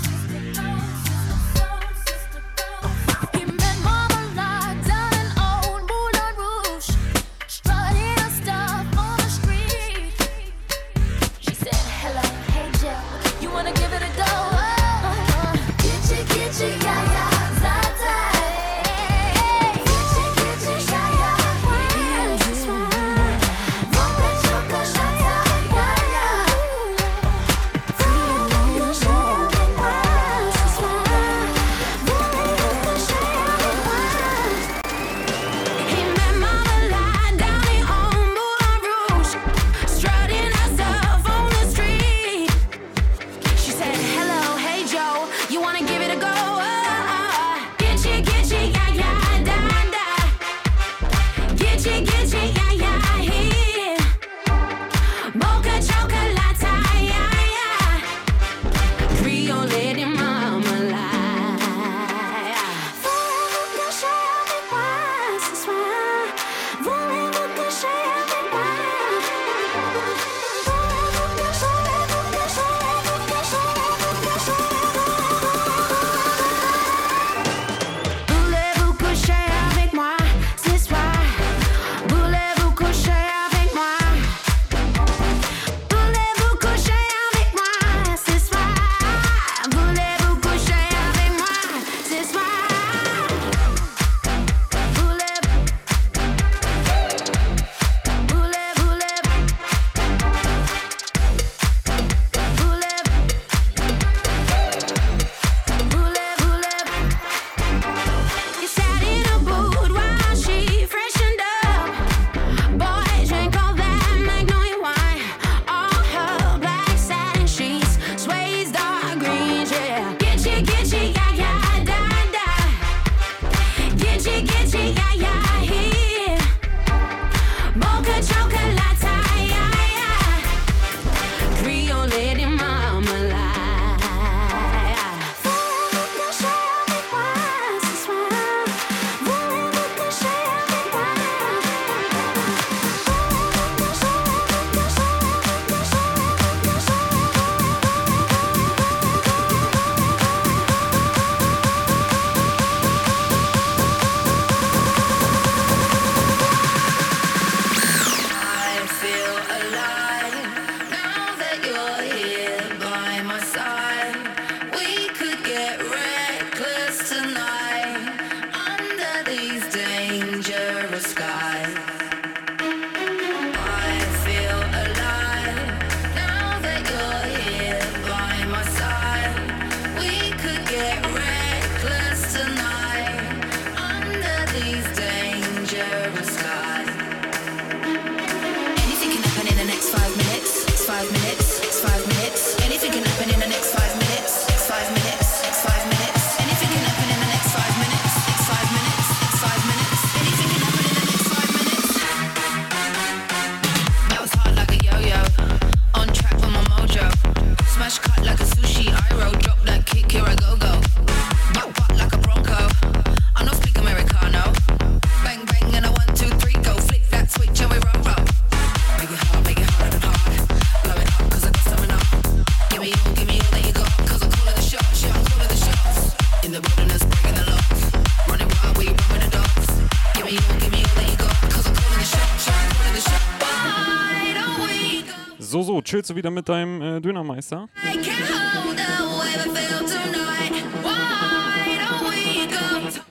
grillst du wieder mit deinem äh, Dönermeister?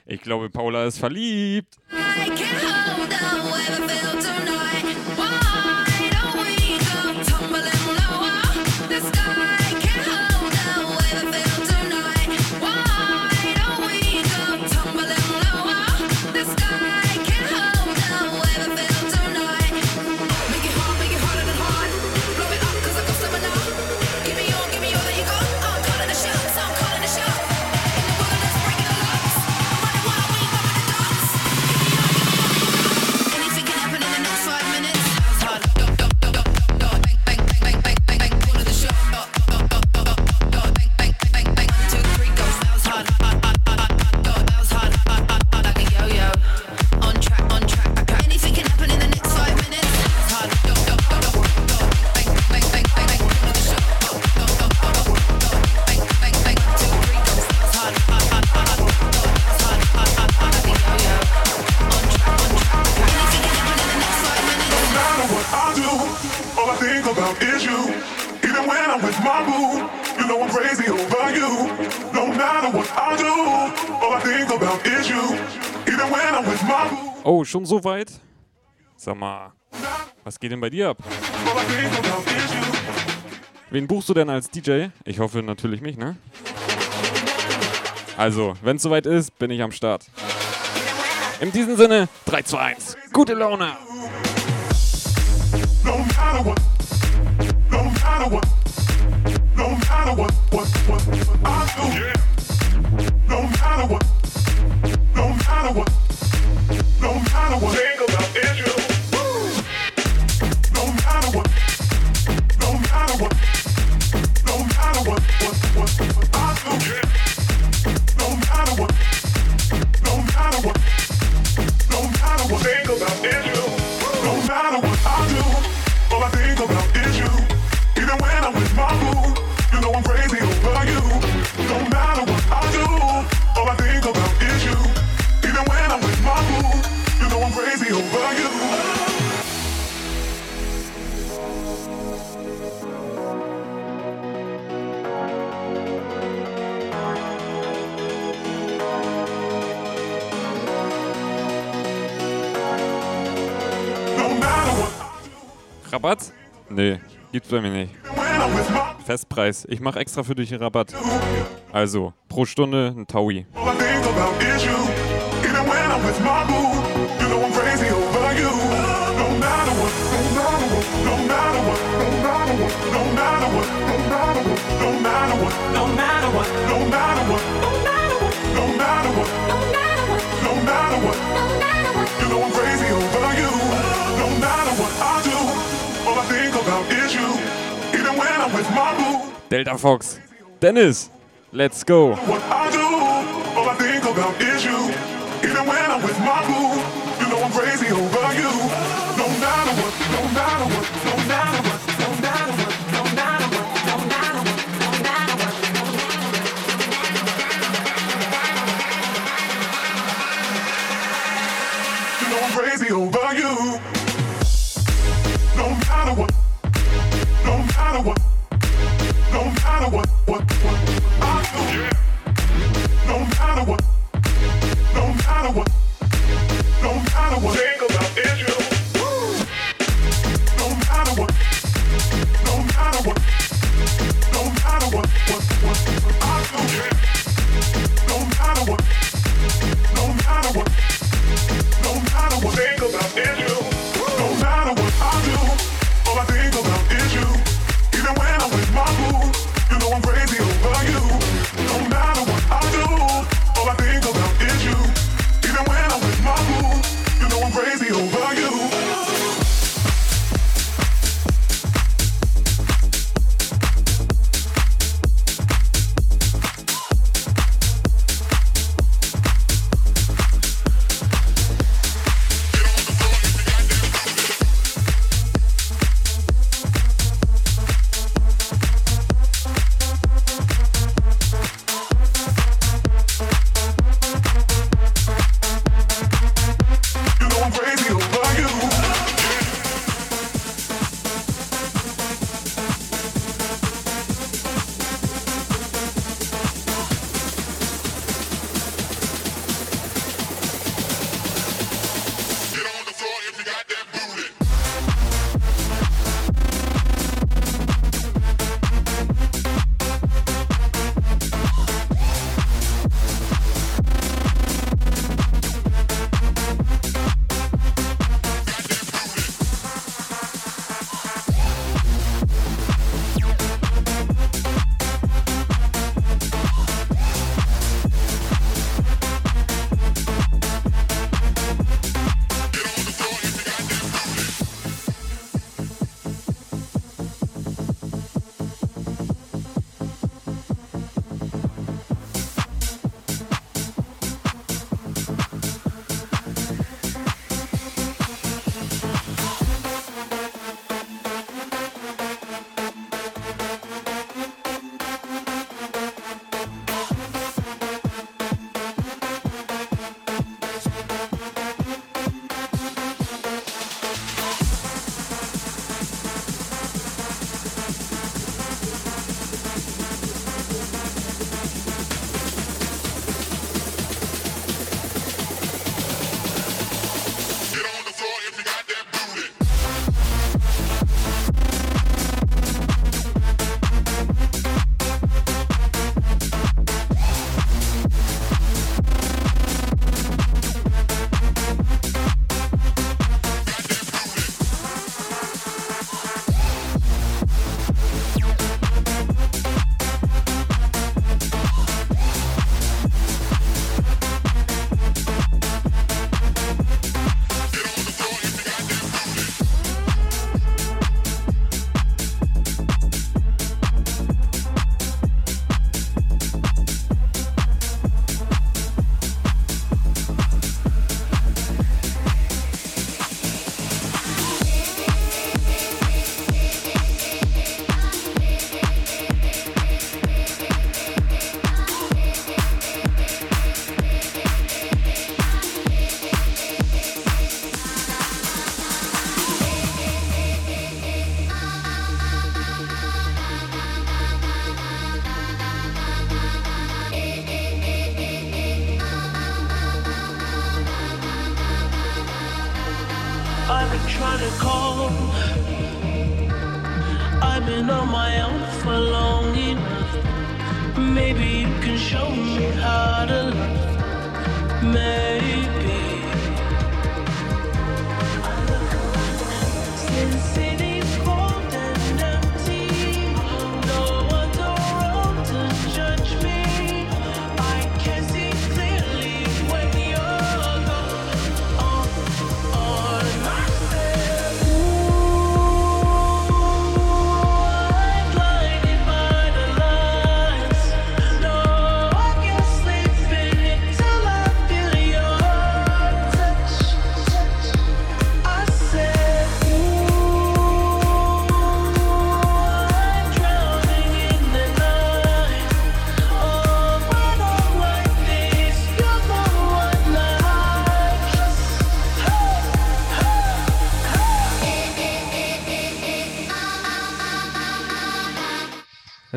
Ich glaube, Paula ist verliebt. I can't hold on, schon soweit. Sag mal, was geht denn bei dir ab? Wen buchst du denn als DJ? Ich hoffe natürlich mich, ne? Also, wenn es soweit ist, bin ich am Start. In diesem Sinne, 3, 2, 1. Gute Laune! Für mich nicht. Festpreis. Ich mache extra für dich Rabatt. Also, pro Stunde ein Taui. No matter what, Delta Fox. Dennis, let's go.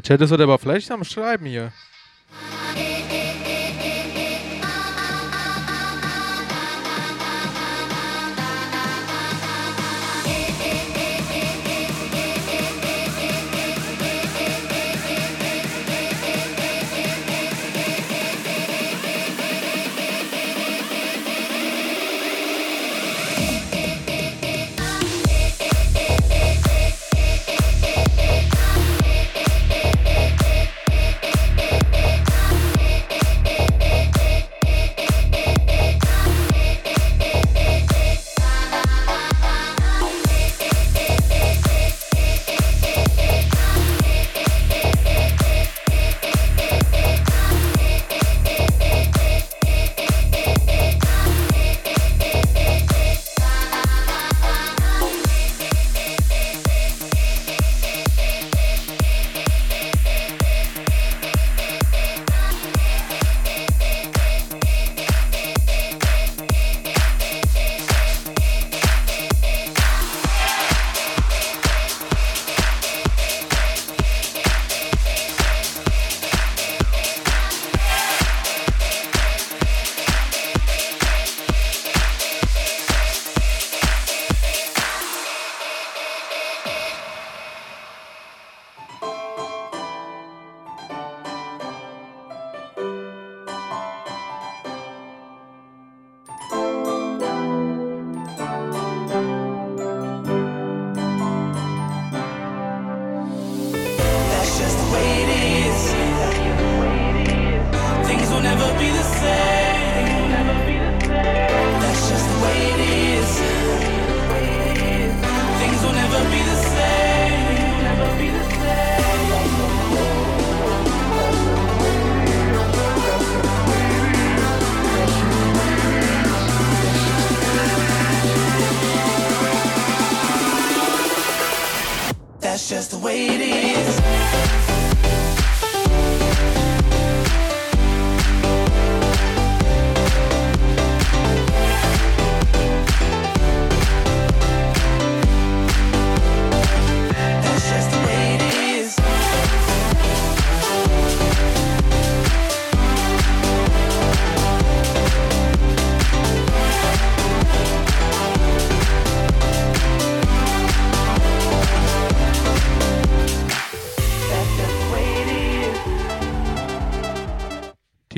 Der Chat ist heute aber fleißig am Schreiben hier.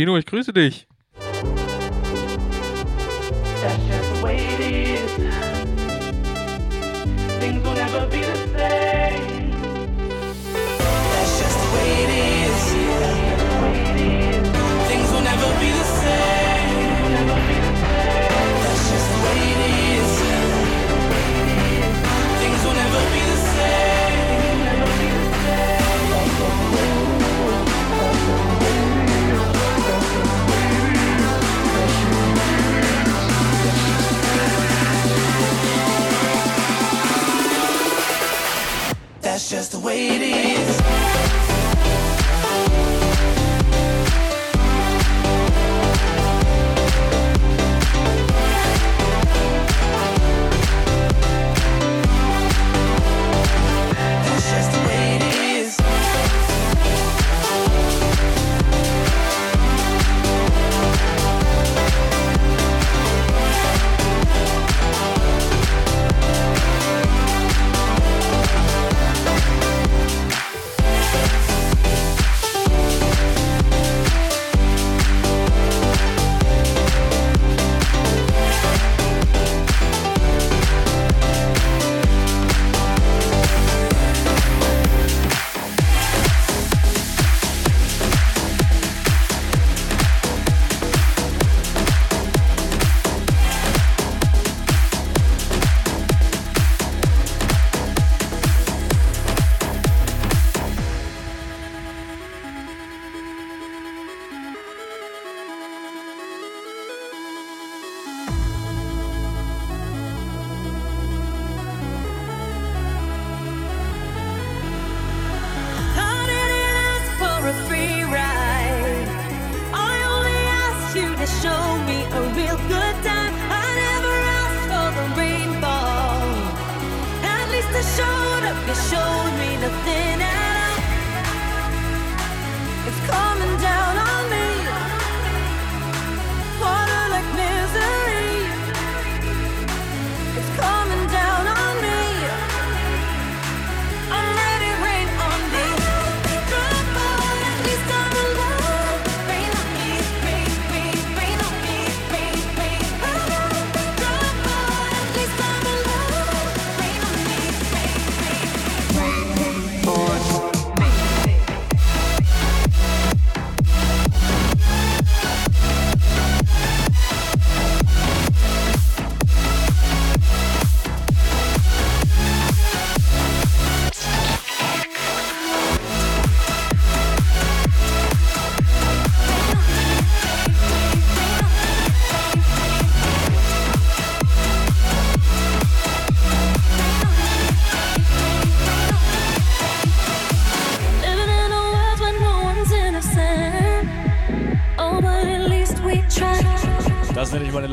Tino, ich grüße dich.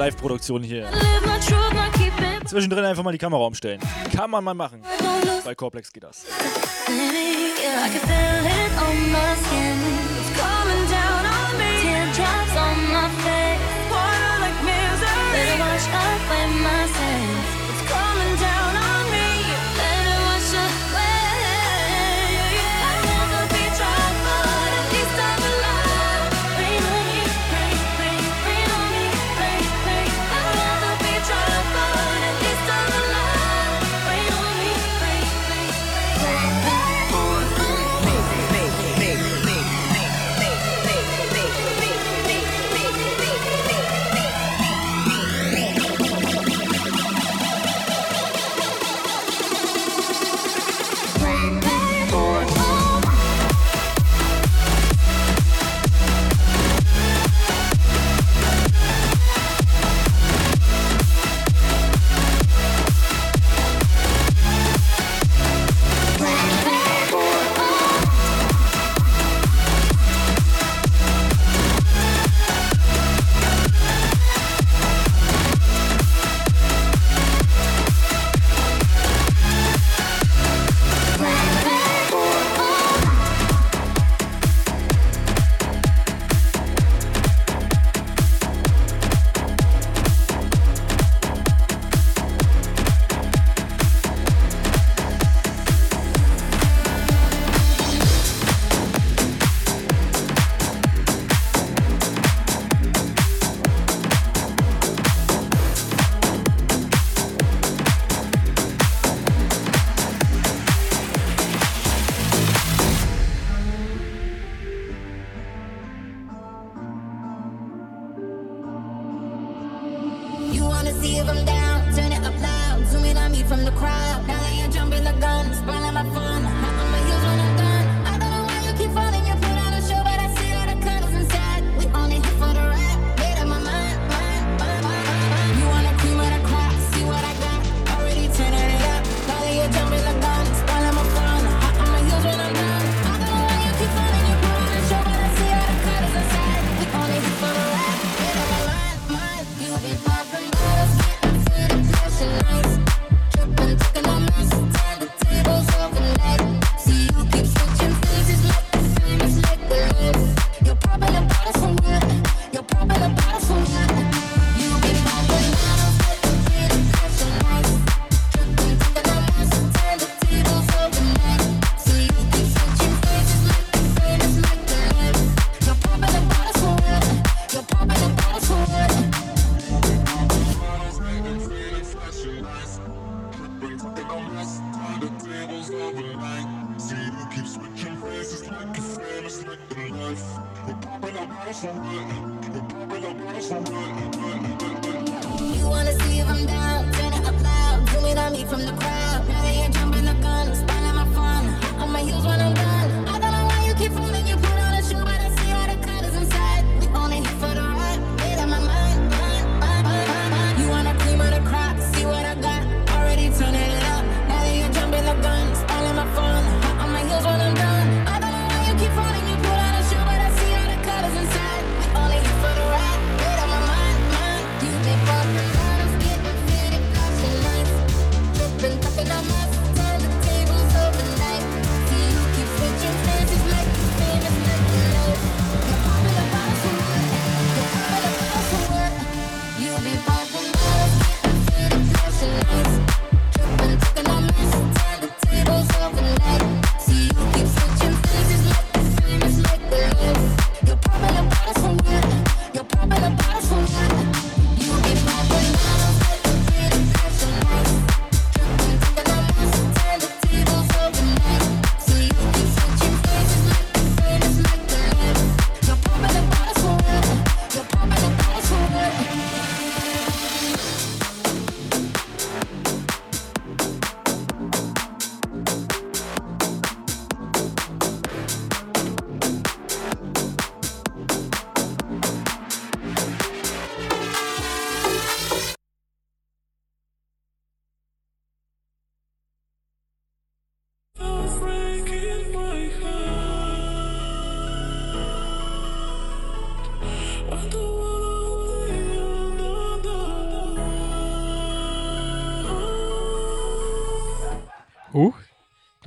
Live-Produktion hier. Zwischendrin einfach mal die Kamera umstellen. Kann man mal machen. Bei Corplex geht das. Teardrops on my face, water like music. Better wash away my sins.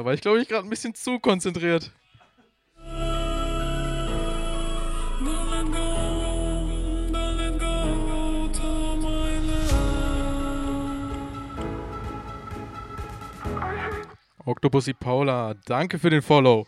Da war ich, glaube ich, gerade ein bisschen zu konzentriert. Octopussy Paula, danke für den Follow.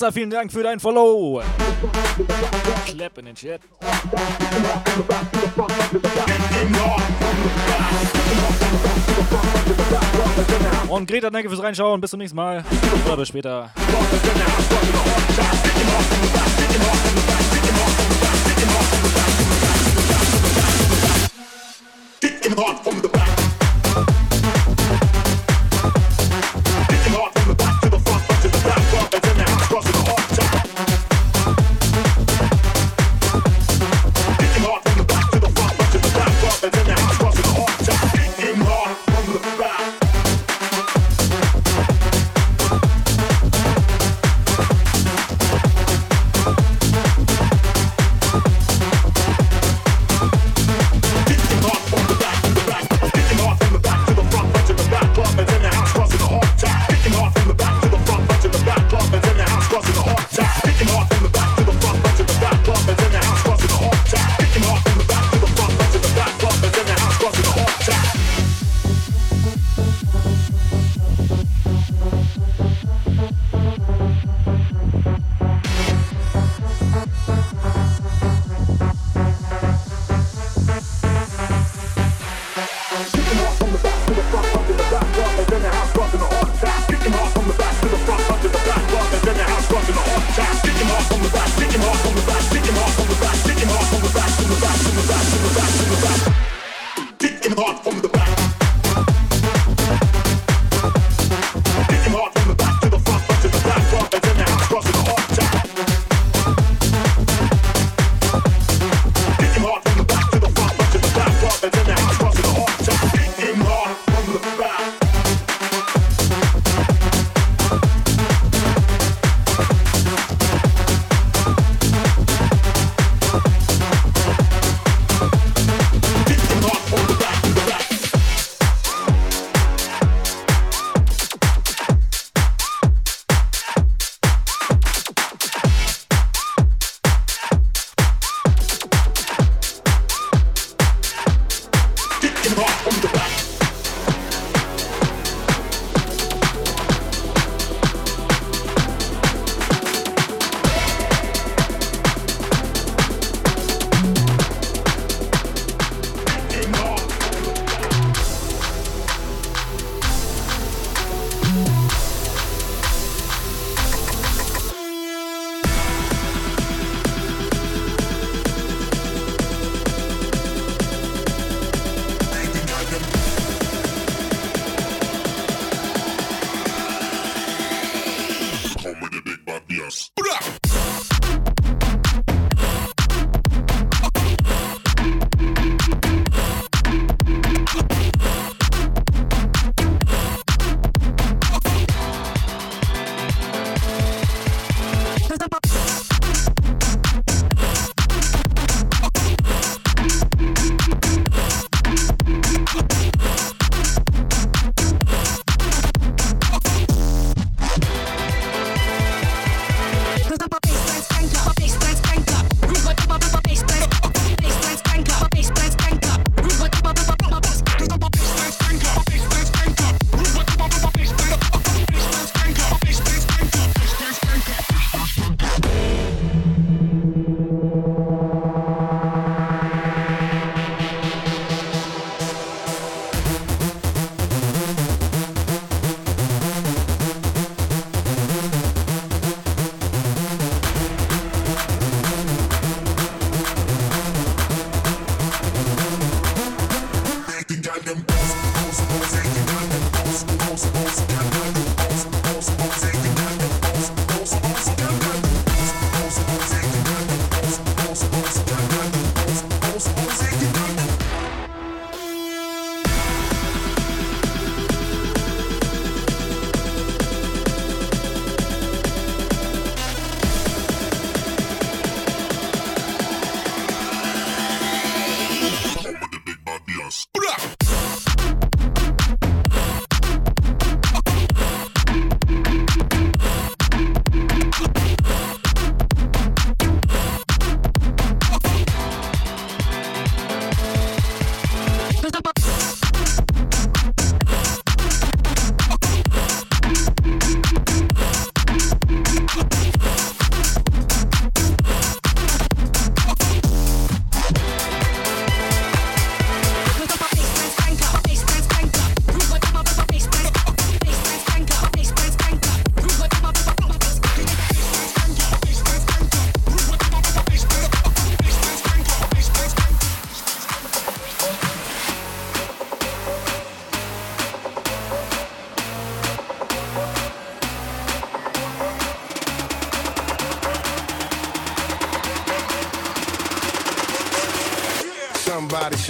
Larissa, vielen Dank für dein Follow. Clap in den Chat. Und Greta, danke fürs Reinschauen. Bis zum nächsten Mal. Oder bis später. Hit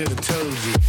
should've told you.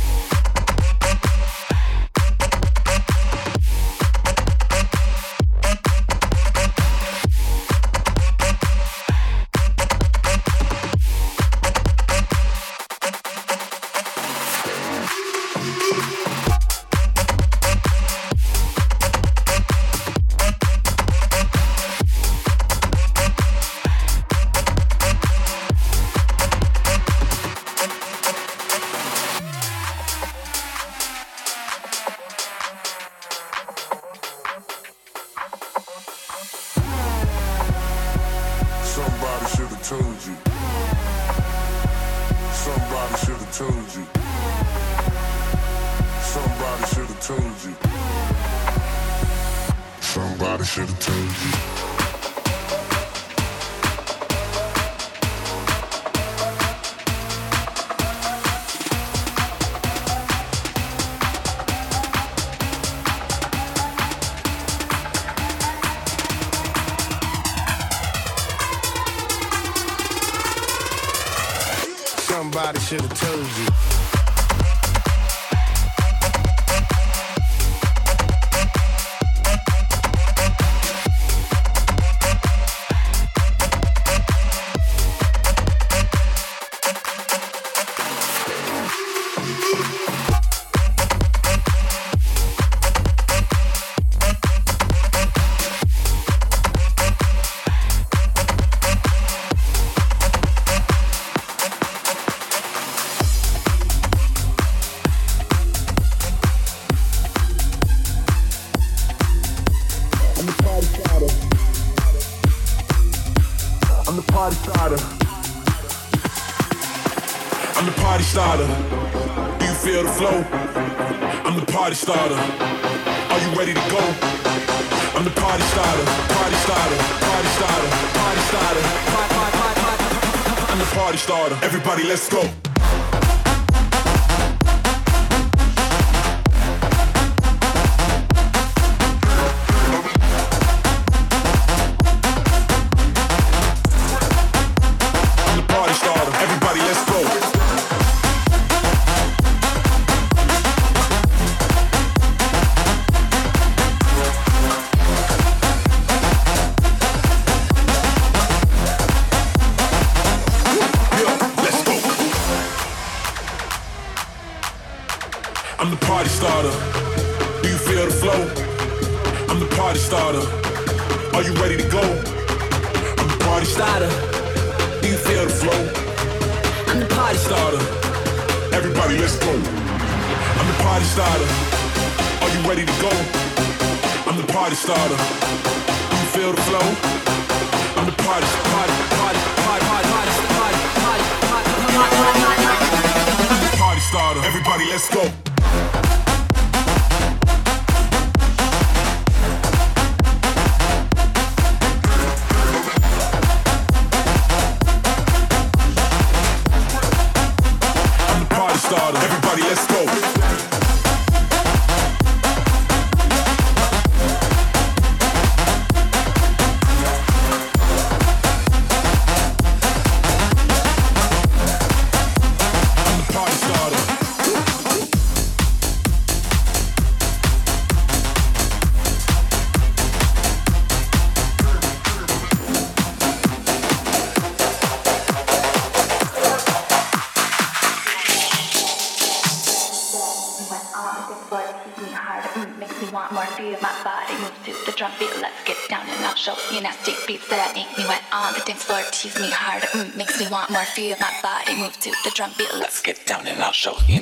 everybody, let's go. feel my body move to the drum beat. Let's get down and I'll show you.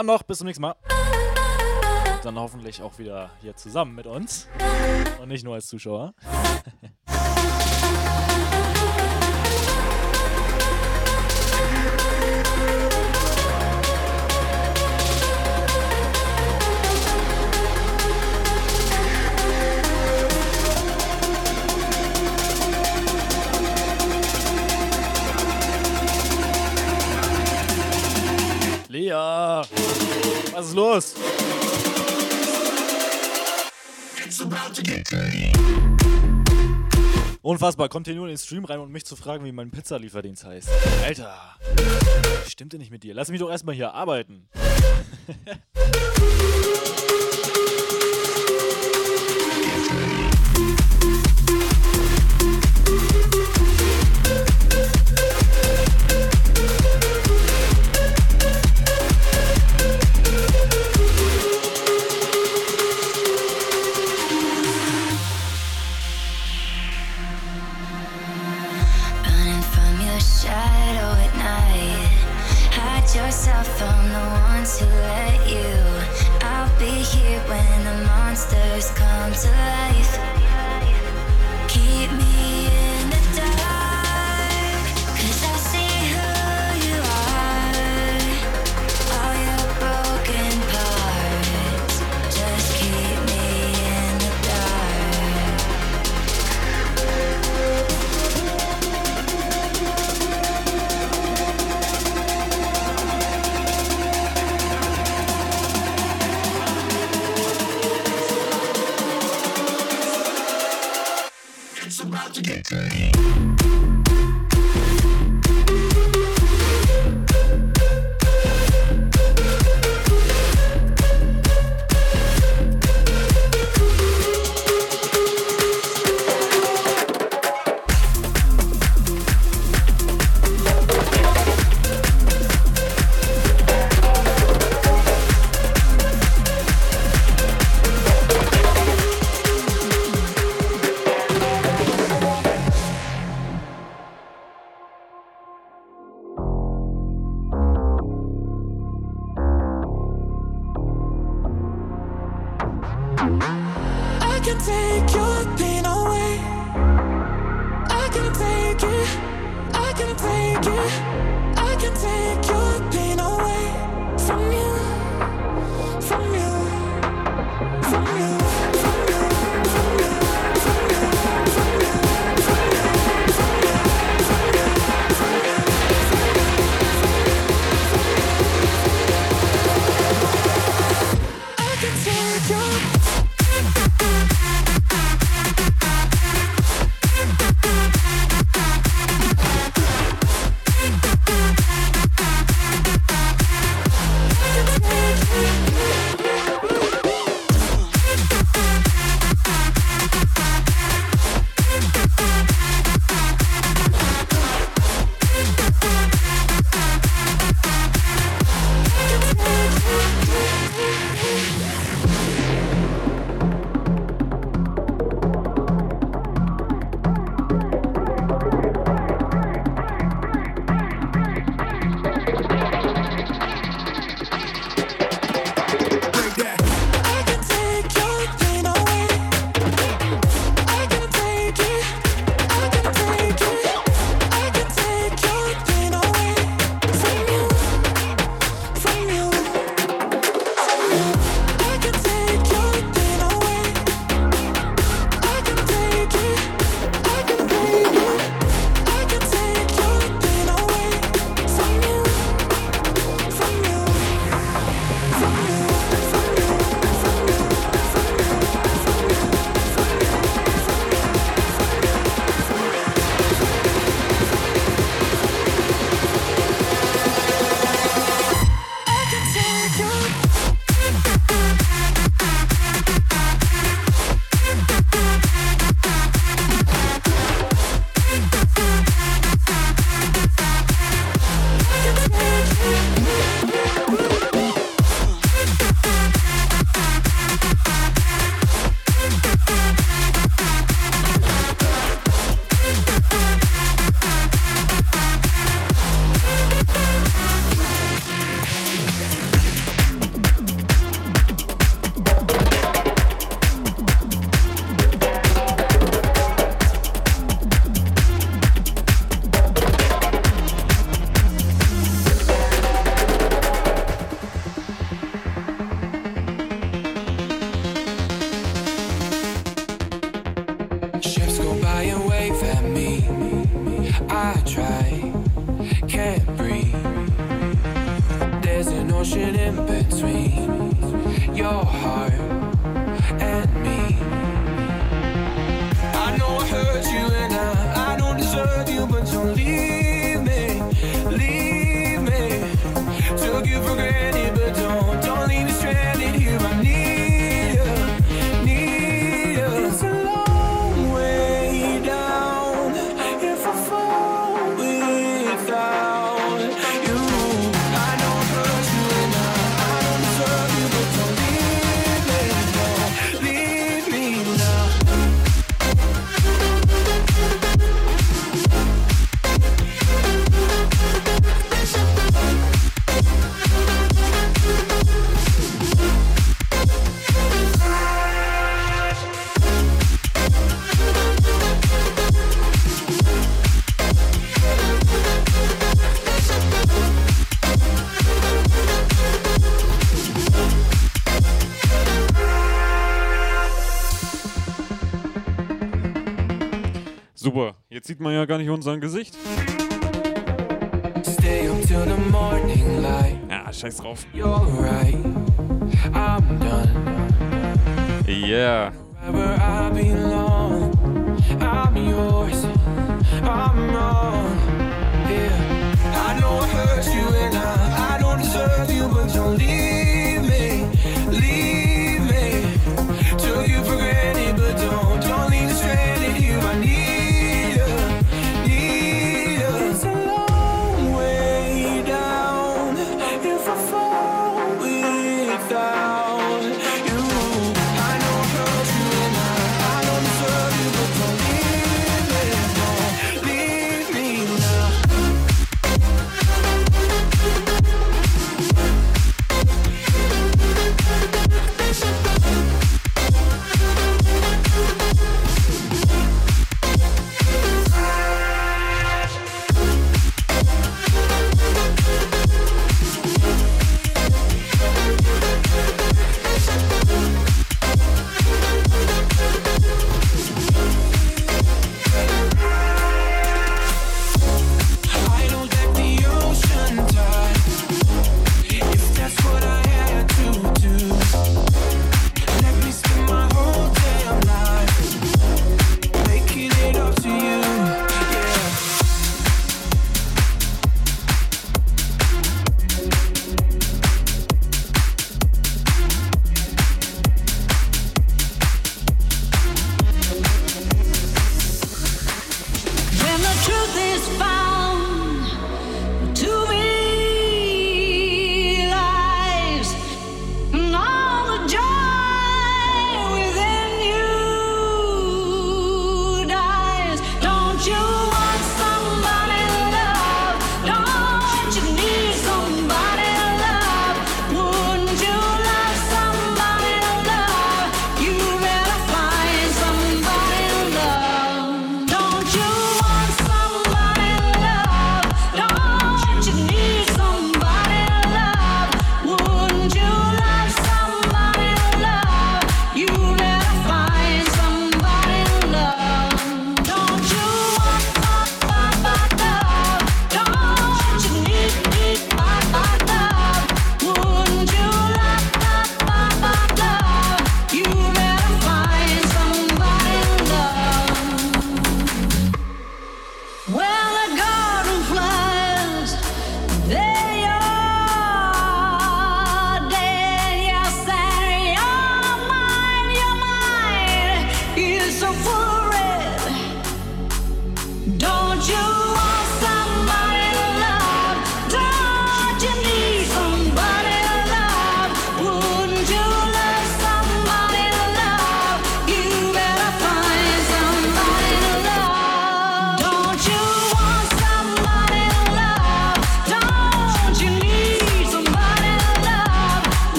dann noch bis zum nächsten Mal. Dann hoffentlich auch wieder hier zusammen mit uns und nicht nur als Zuschauer. ist los? Unfassbar, kommt hier nur in den Stream rein um mich zu fragen, wie mein Pizzalieferdienst heißt. Alter, stimmt denn nicht mit dir? Lass mich doch erstmal hier arbeiten. sieht man ja gar nicht unser Gesicht. Ja, scheiß drauf. Yeah.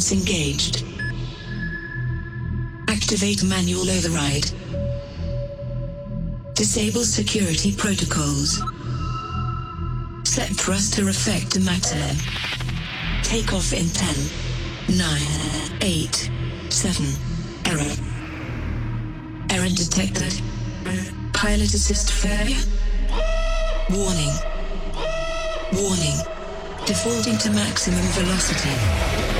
Performance engaged. Activate manual override. Disable security protocols. Set thruster effect to maximum. Take off in 10, 9, 8, 7. Error. Error detected. Pilot assist failure. Warning. Warning. Defaulting to maximum velocity.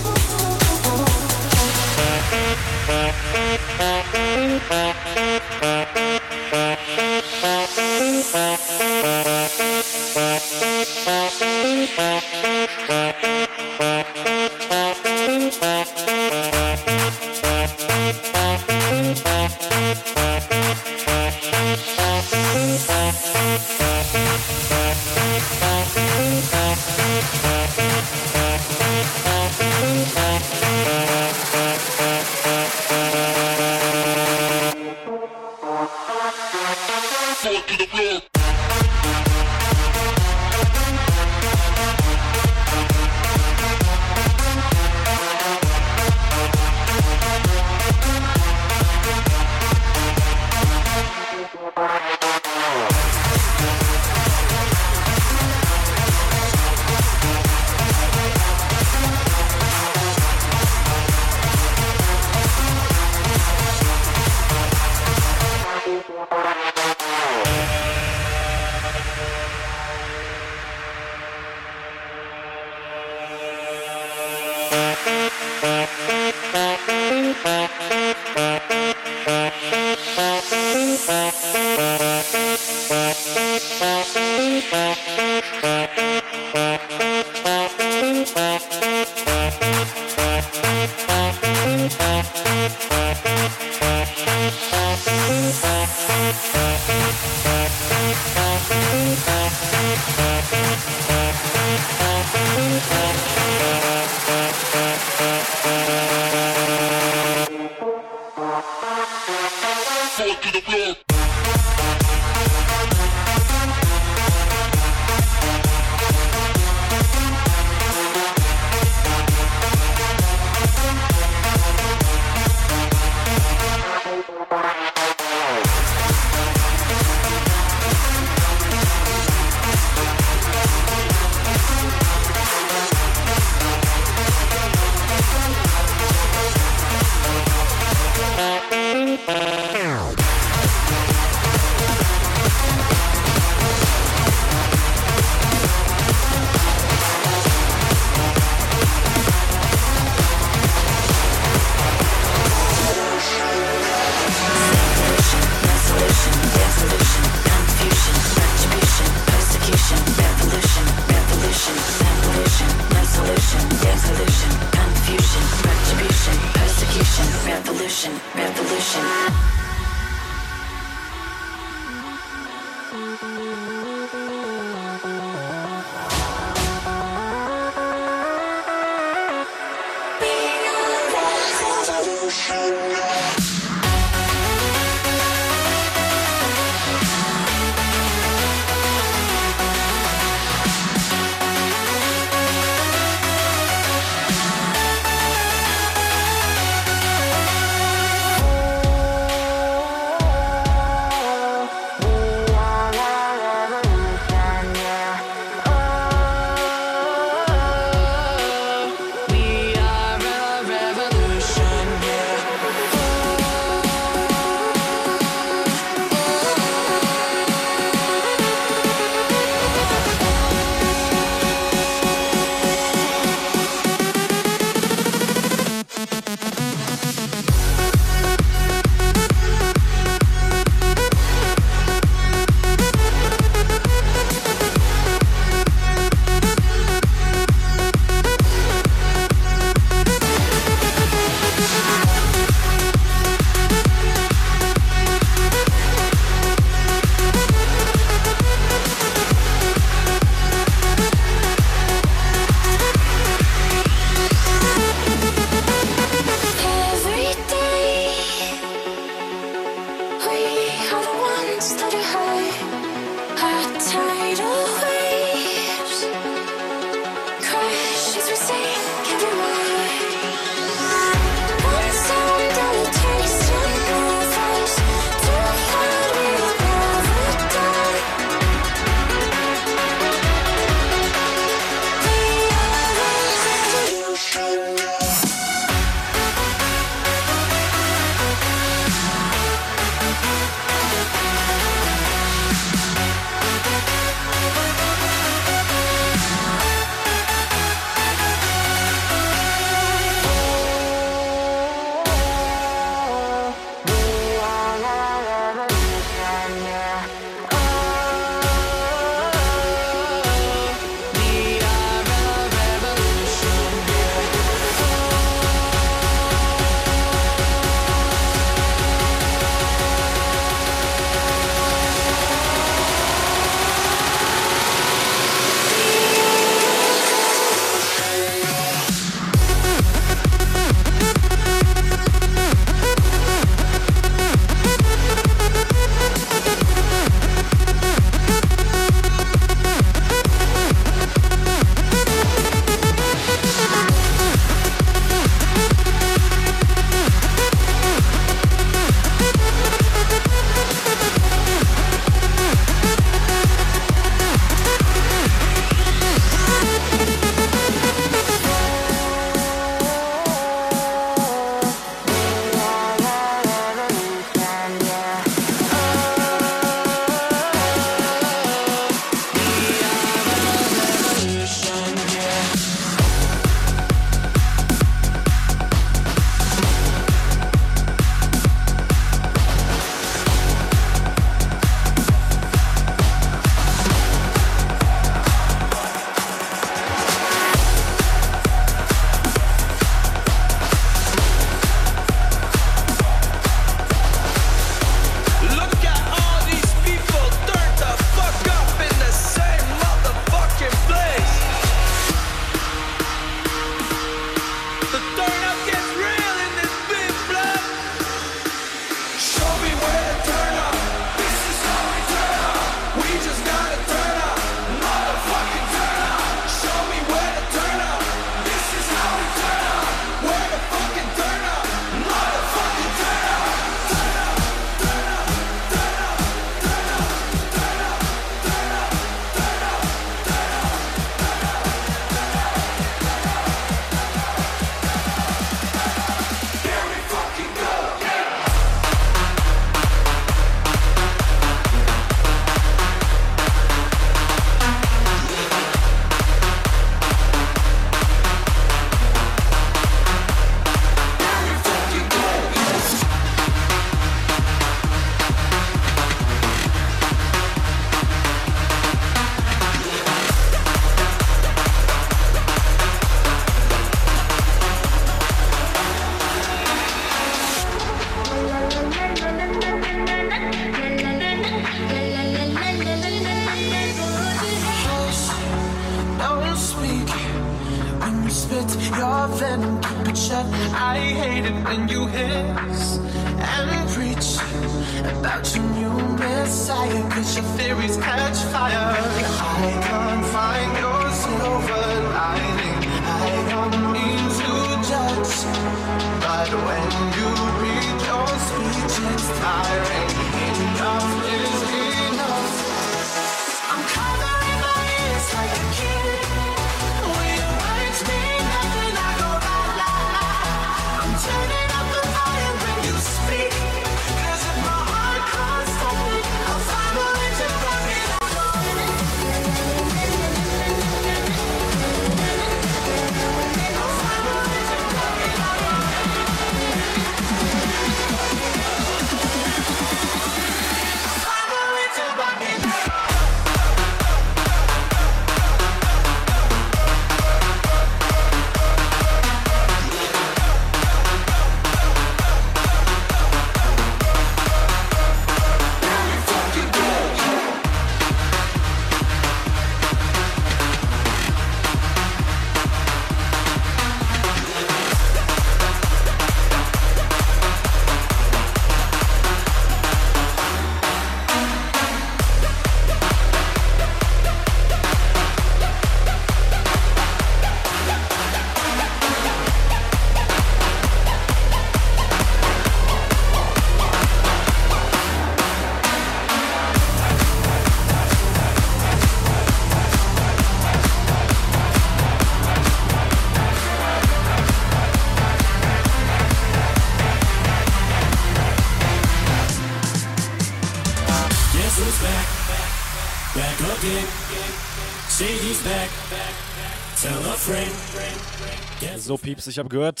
So, Pieps, ich habe gehört.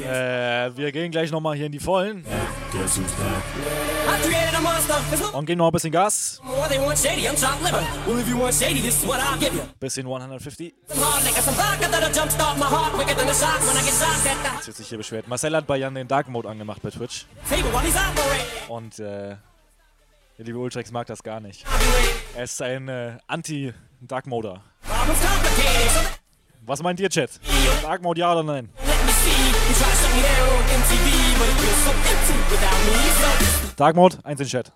Äh, wir gehen gleich nochmal hier in die Vollen und geben noch ein bisschen Gas. Bisschen 150. Some hard liquor, some vodka that'll jumpstart my heart quicker than a shot when I get shocked at the Jetzt wird sich hier beschwert. Marcel hat bei Jan den Dark Mode angemacht bei Twitch. Und äh, der liebe Ultrex mag das gar nicht. Er ist ein äh, Anti-Dark Moder. Was meint ihr, Chat? Dark Mode ja oder nein? Dark Mode, eins in Chat.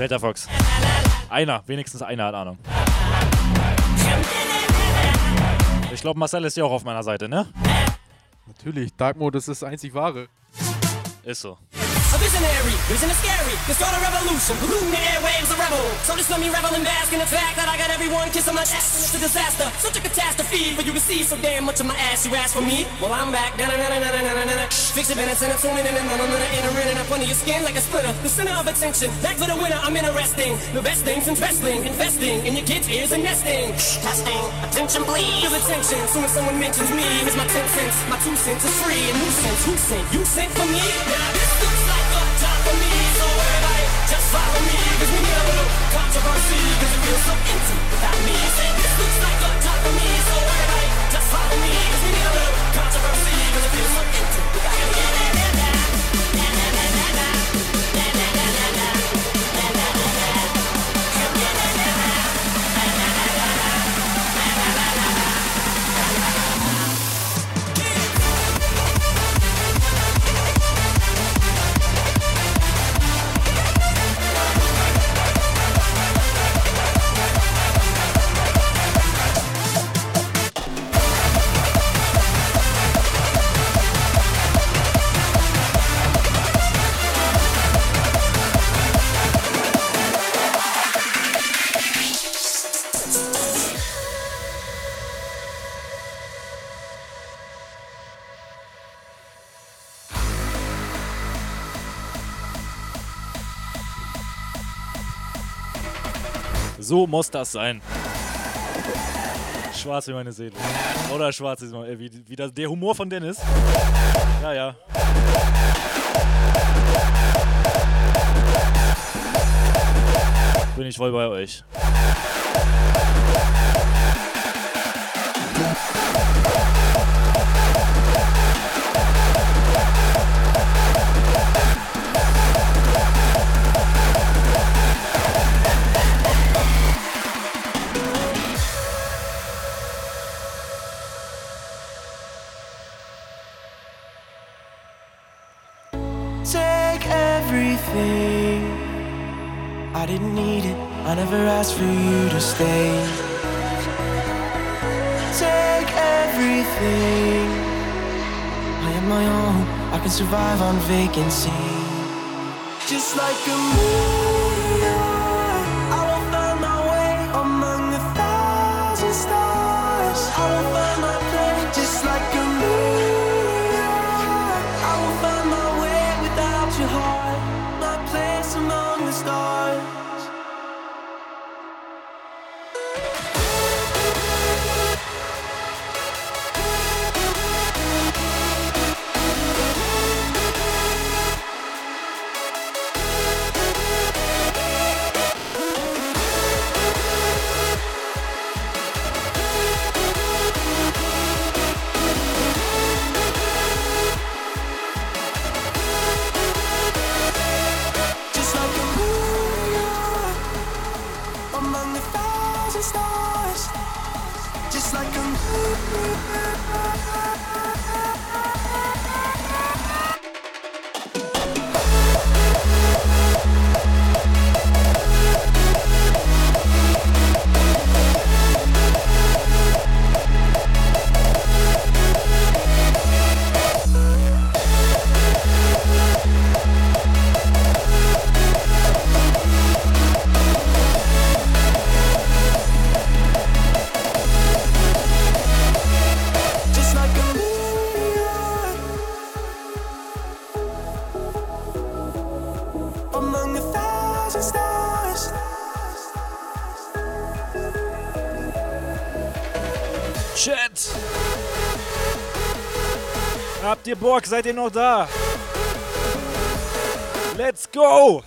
Delta Fox. Einer, wenigstens einer hat Ahnung. Ich glaube, Marcel ist ja auch auf meiner Seite, ne? Natürlich, Dark Mode ist das einzig wahre. Ist so. Visionary, vision is scary. Can start a revolution, polluting the airwaves, a rebel. So just let me revel and bask in the fact that I got everyone kissing my ass, and it's a disaster. Such a catastrophe for you see so damn much of my ass. You ask for me? Well, I'm back. Fix your minutes and I'm tuning in and I'm gonna enter up under your skin like a splitter. The center of attention, back for the winner. I'm interesting. The best things in wrestling, investing in your kids' ears and nesting. Testing, attention please. Feel attention. Soon as someone mentions me, here's my ten cents. My two cents is free. A nuisance. Who sent? You sent for me? Now it feels so empty without me. This looks like just follow me. Cause we need a little controversy. Cause it feels so empty without me. So muss das sein. Schwarz wie meine Seele. Oder schwarz ist äh, wie, wie das, der Humor von Dennis. Ja, ja. Bin ich voll bei euch. Everything. I didn't need it. I never asked for you to stay. Take everything. I am my own. I can survive on vacancy. Just like a moonlight, Seid ihr noch da? Let's go!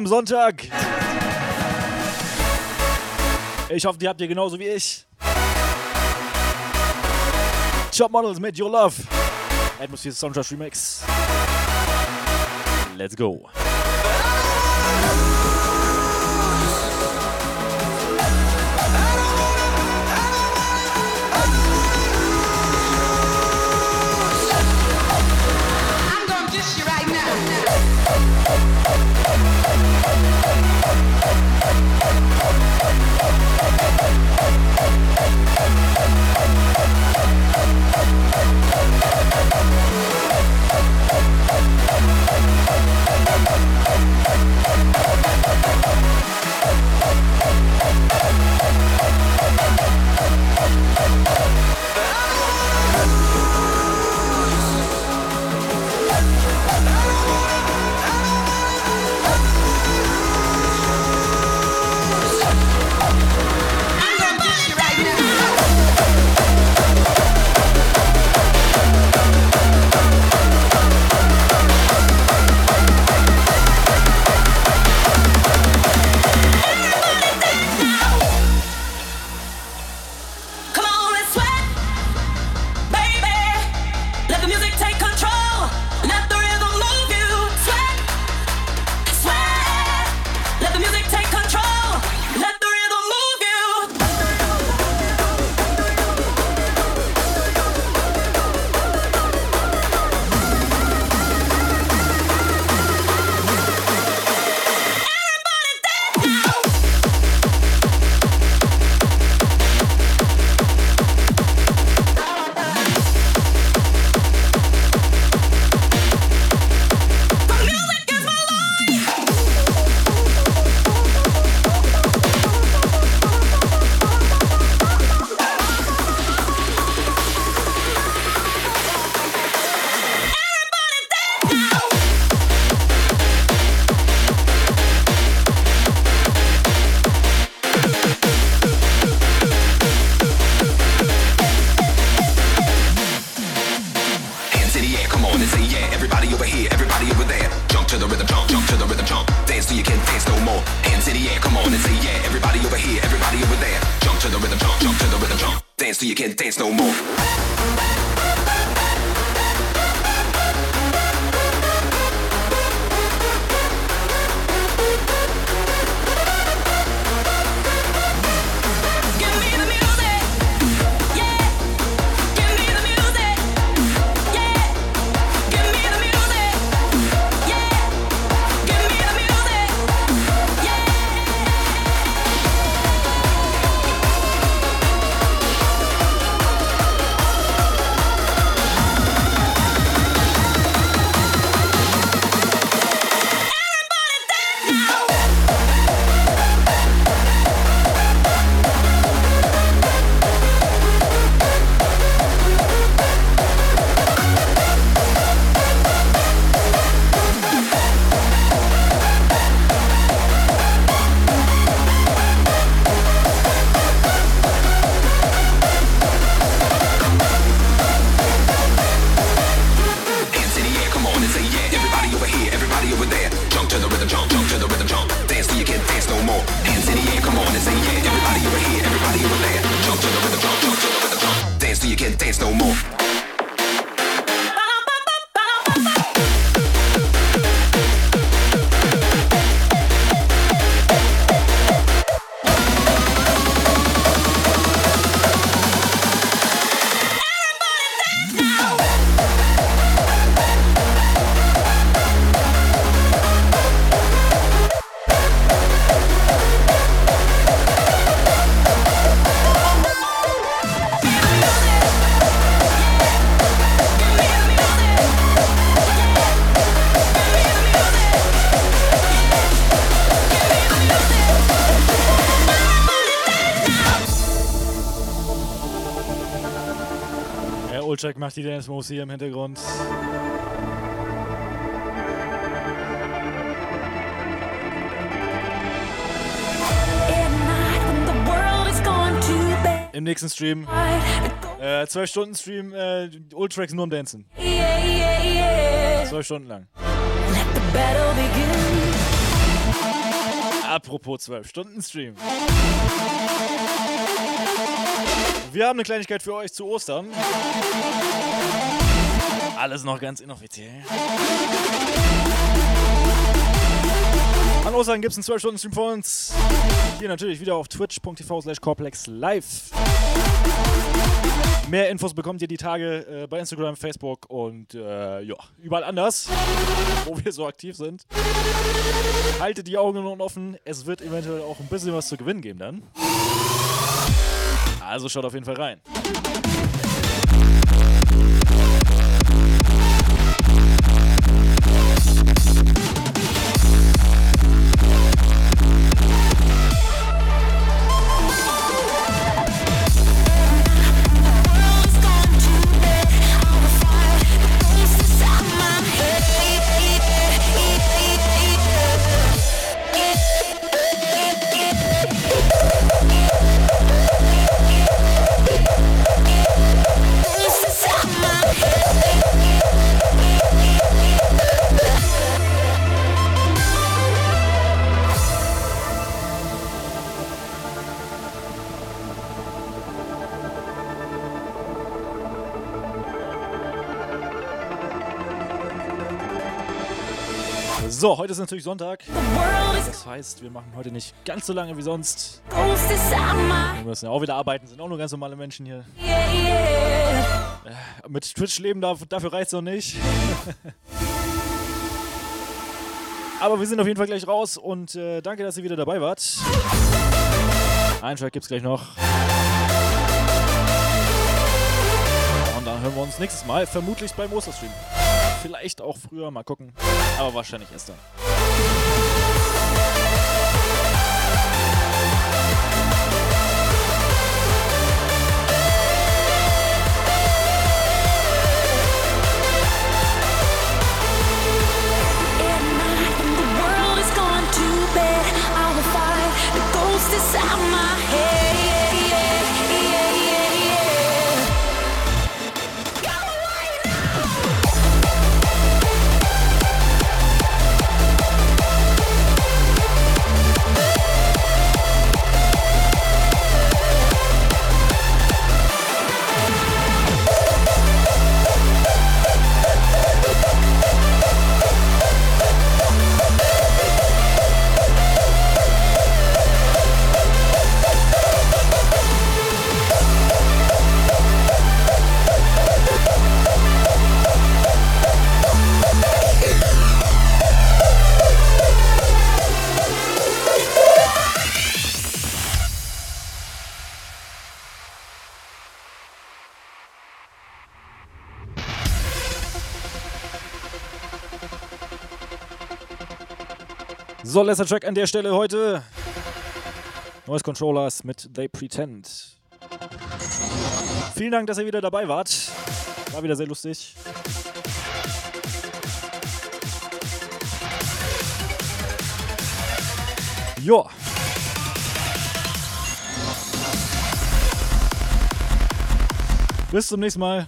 am Sonntag. Ich hoffe, die habt ihr genauso wie ich. Top Models mit Your Love. Atmosphere Soundtrack Remix. Let's go. Bojack macht die Dance Moves hier im Hintergrund. Im nächsten Stream. Äh, zwei Stunden Stream, äh, Ultracks nur im Dancen. Zwei Stunden lang. Apropos 12 Stunden Stream. Wir haben eine Kleinigkeit für euch zu Ostern. Alles noch ganz inoffiziell. An Ostern gibt es einen 12-Stunden-Stream von uns. Hier natürlich wieder auf twitch.tv slash live. Mehr Infos bekommt ihr die Tage äh, bei Instagram, Facebook und äh, ja, überall anders, wo wir so aktiv sind. Haltet die Augen offen, es wird eventuell auch ein bisschen was zu gewinnen geben dann. Also schaut auf jeden Fall rein. So, heute ist natürlich Sonntag. Das heißt, wir machen heute nicht ganz so lange wie sonst. Wir müssen ja auch wieder arbeiten, sind auch nur ganz normale Menschen hier. Äh, Mit Twitch leben, dafür reicht es noch nicht. Aber wir sind auf jeden Fall gleich raus und äh, danke, dass ihr wieder dabei wart. Einen Track gibt's gleich noch. Und dann hören wir uns nächstes Mal, vermutlich beim Osterstream. Vielleicht auch früher, mal gucken. Aber wahrscheinlich erst dann. Inside my head. So, letzter Track an der Stelle heute. Noise Controllers mit They Pretend. Vielen Dank, dass ihr wieder dabei wart. War wieder sehr lustig. Ja. Bis zum nächsten Mal.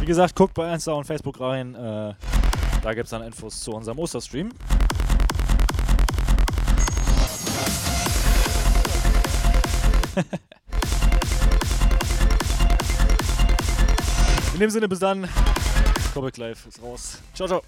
Wie gesagt, guckt bei Insta und Facebook rein. Äh, da gibt es dann Infos zu unserem Osterstream. In dem Sinne, bis dann. Comic Live ist raus. Ciao, ciao.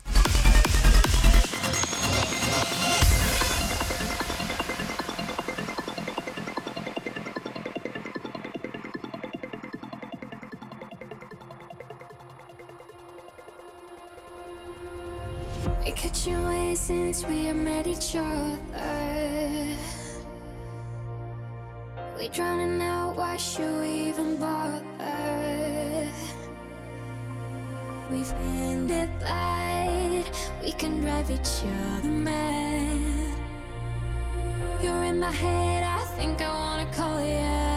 Cut your way since we met each other. Drowning out, why should we even bother? We've ended light, we can drive each other mad. You're in my head, I think I wanna call ya.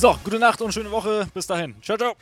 So, gute Nacht und schöne Woche. Bis dahin. Ciao, ciao.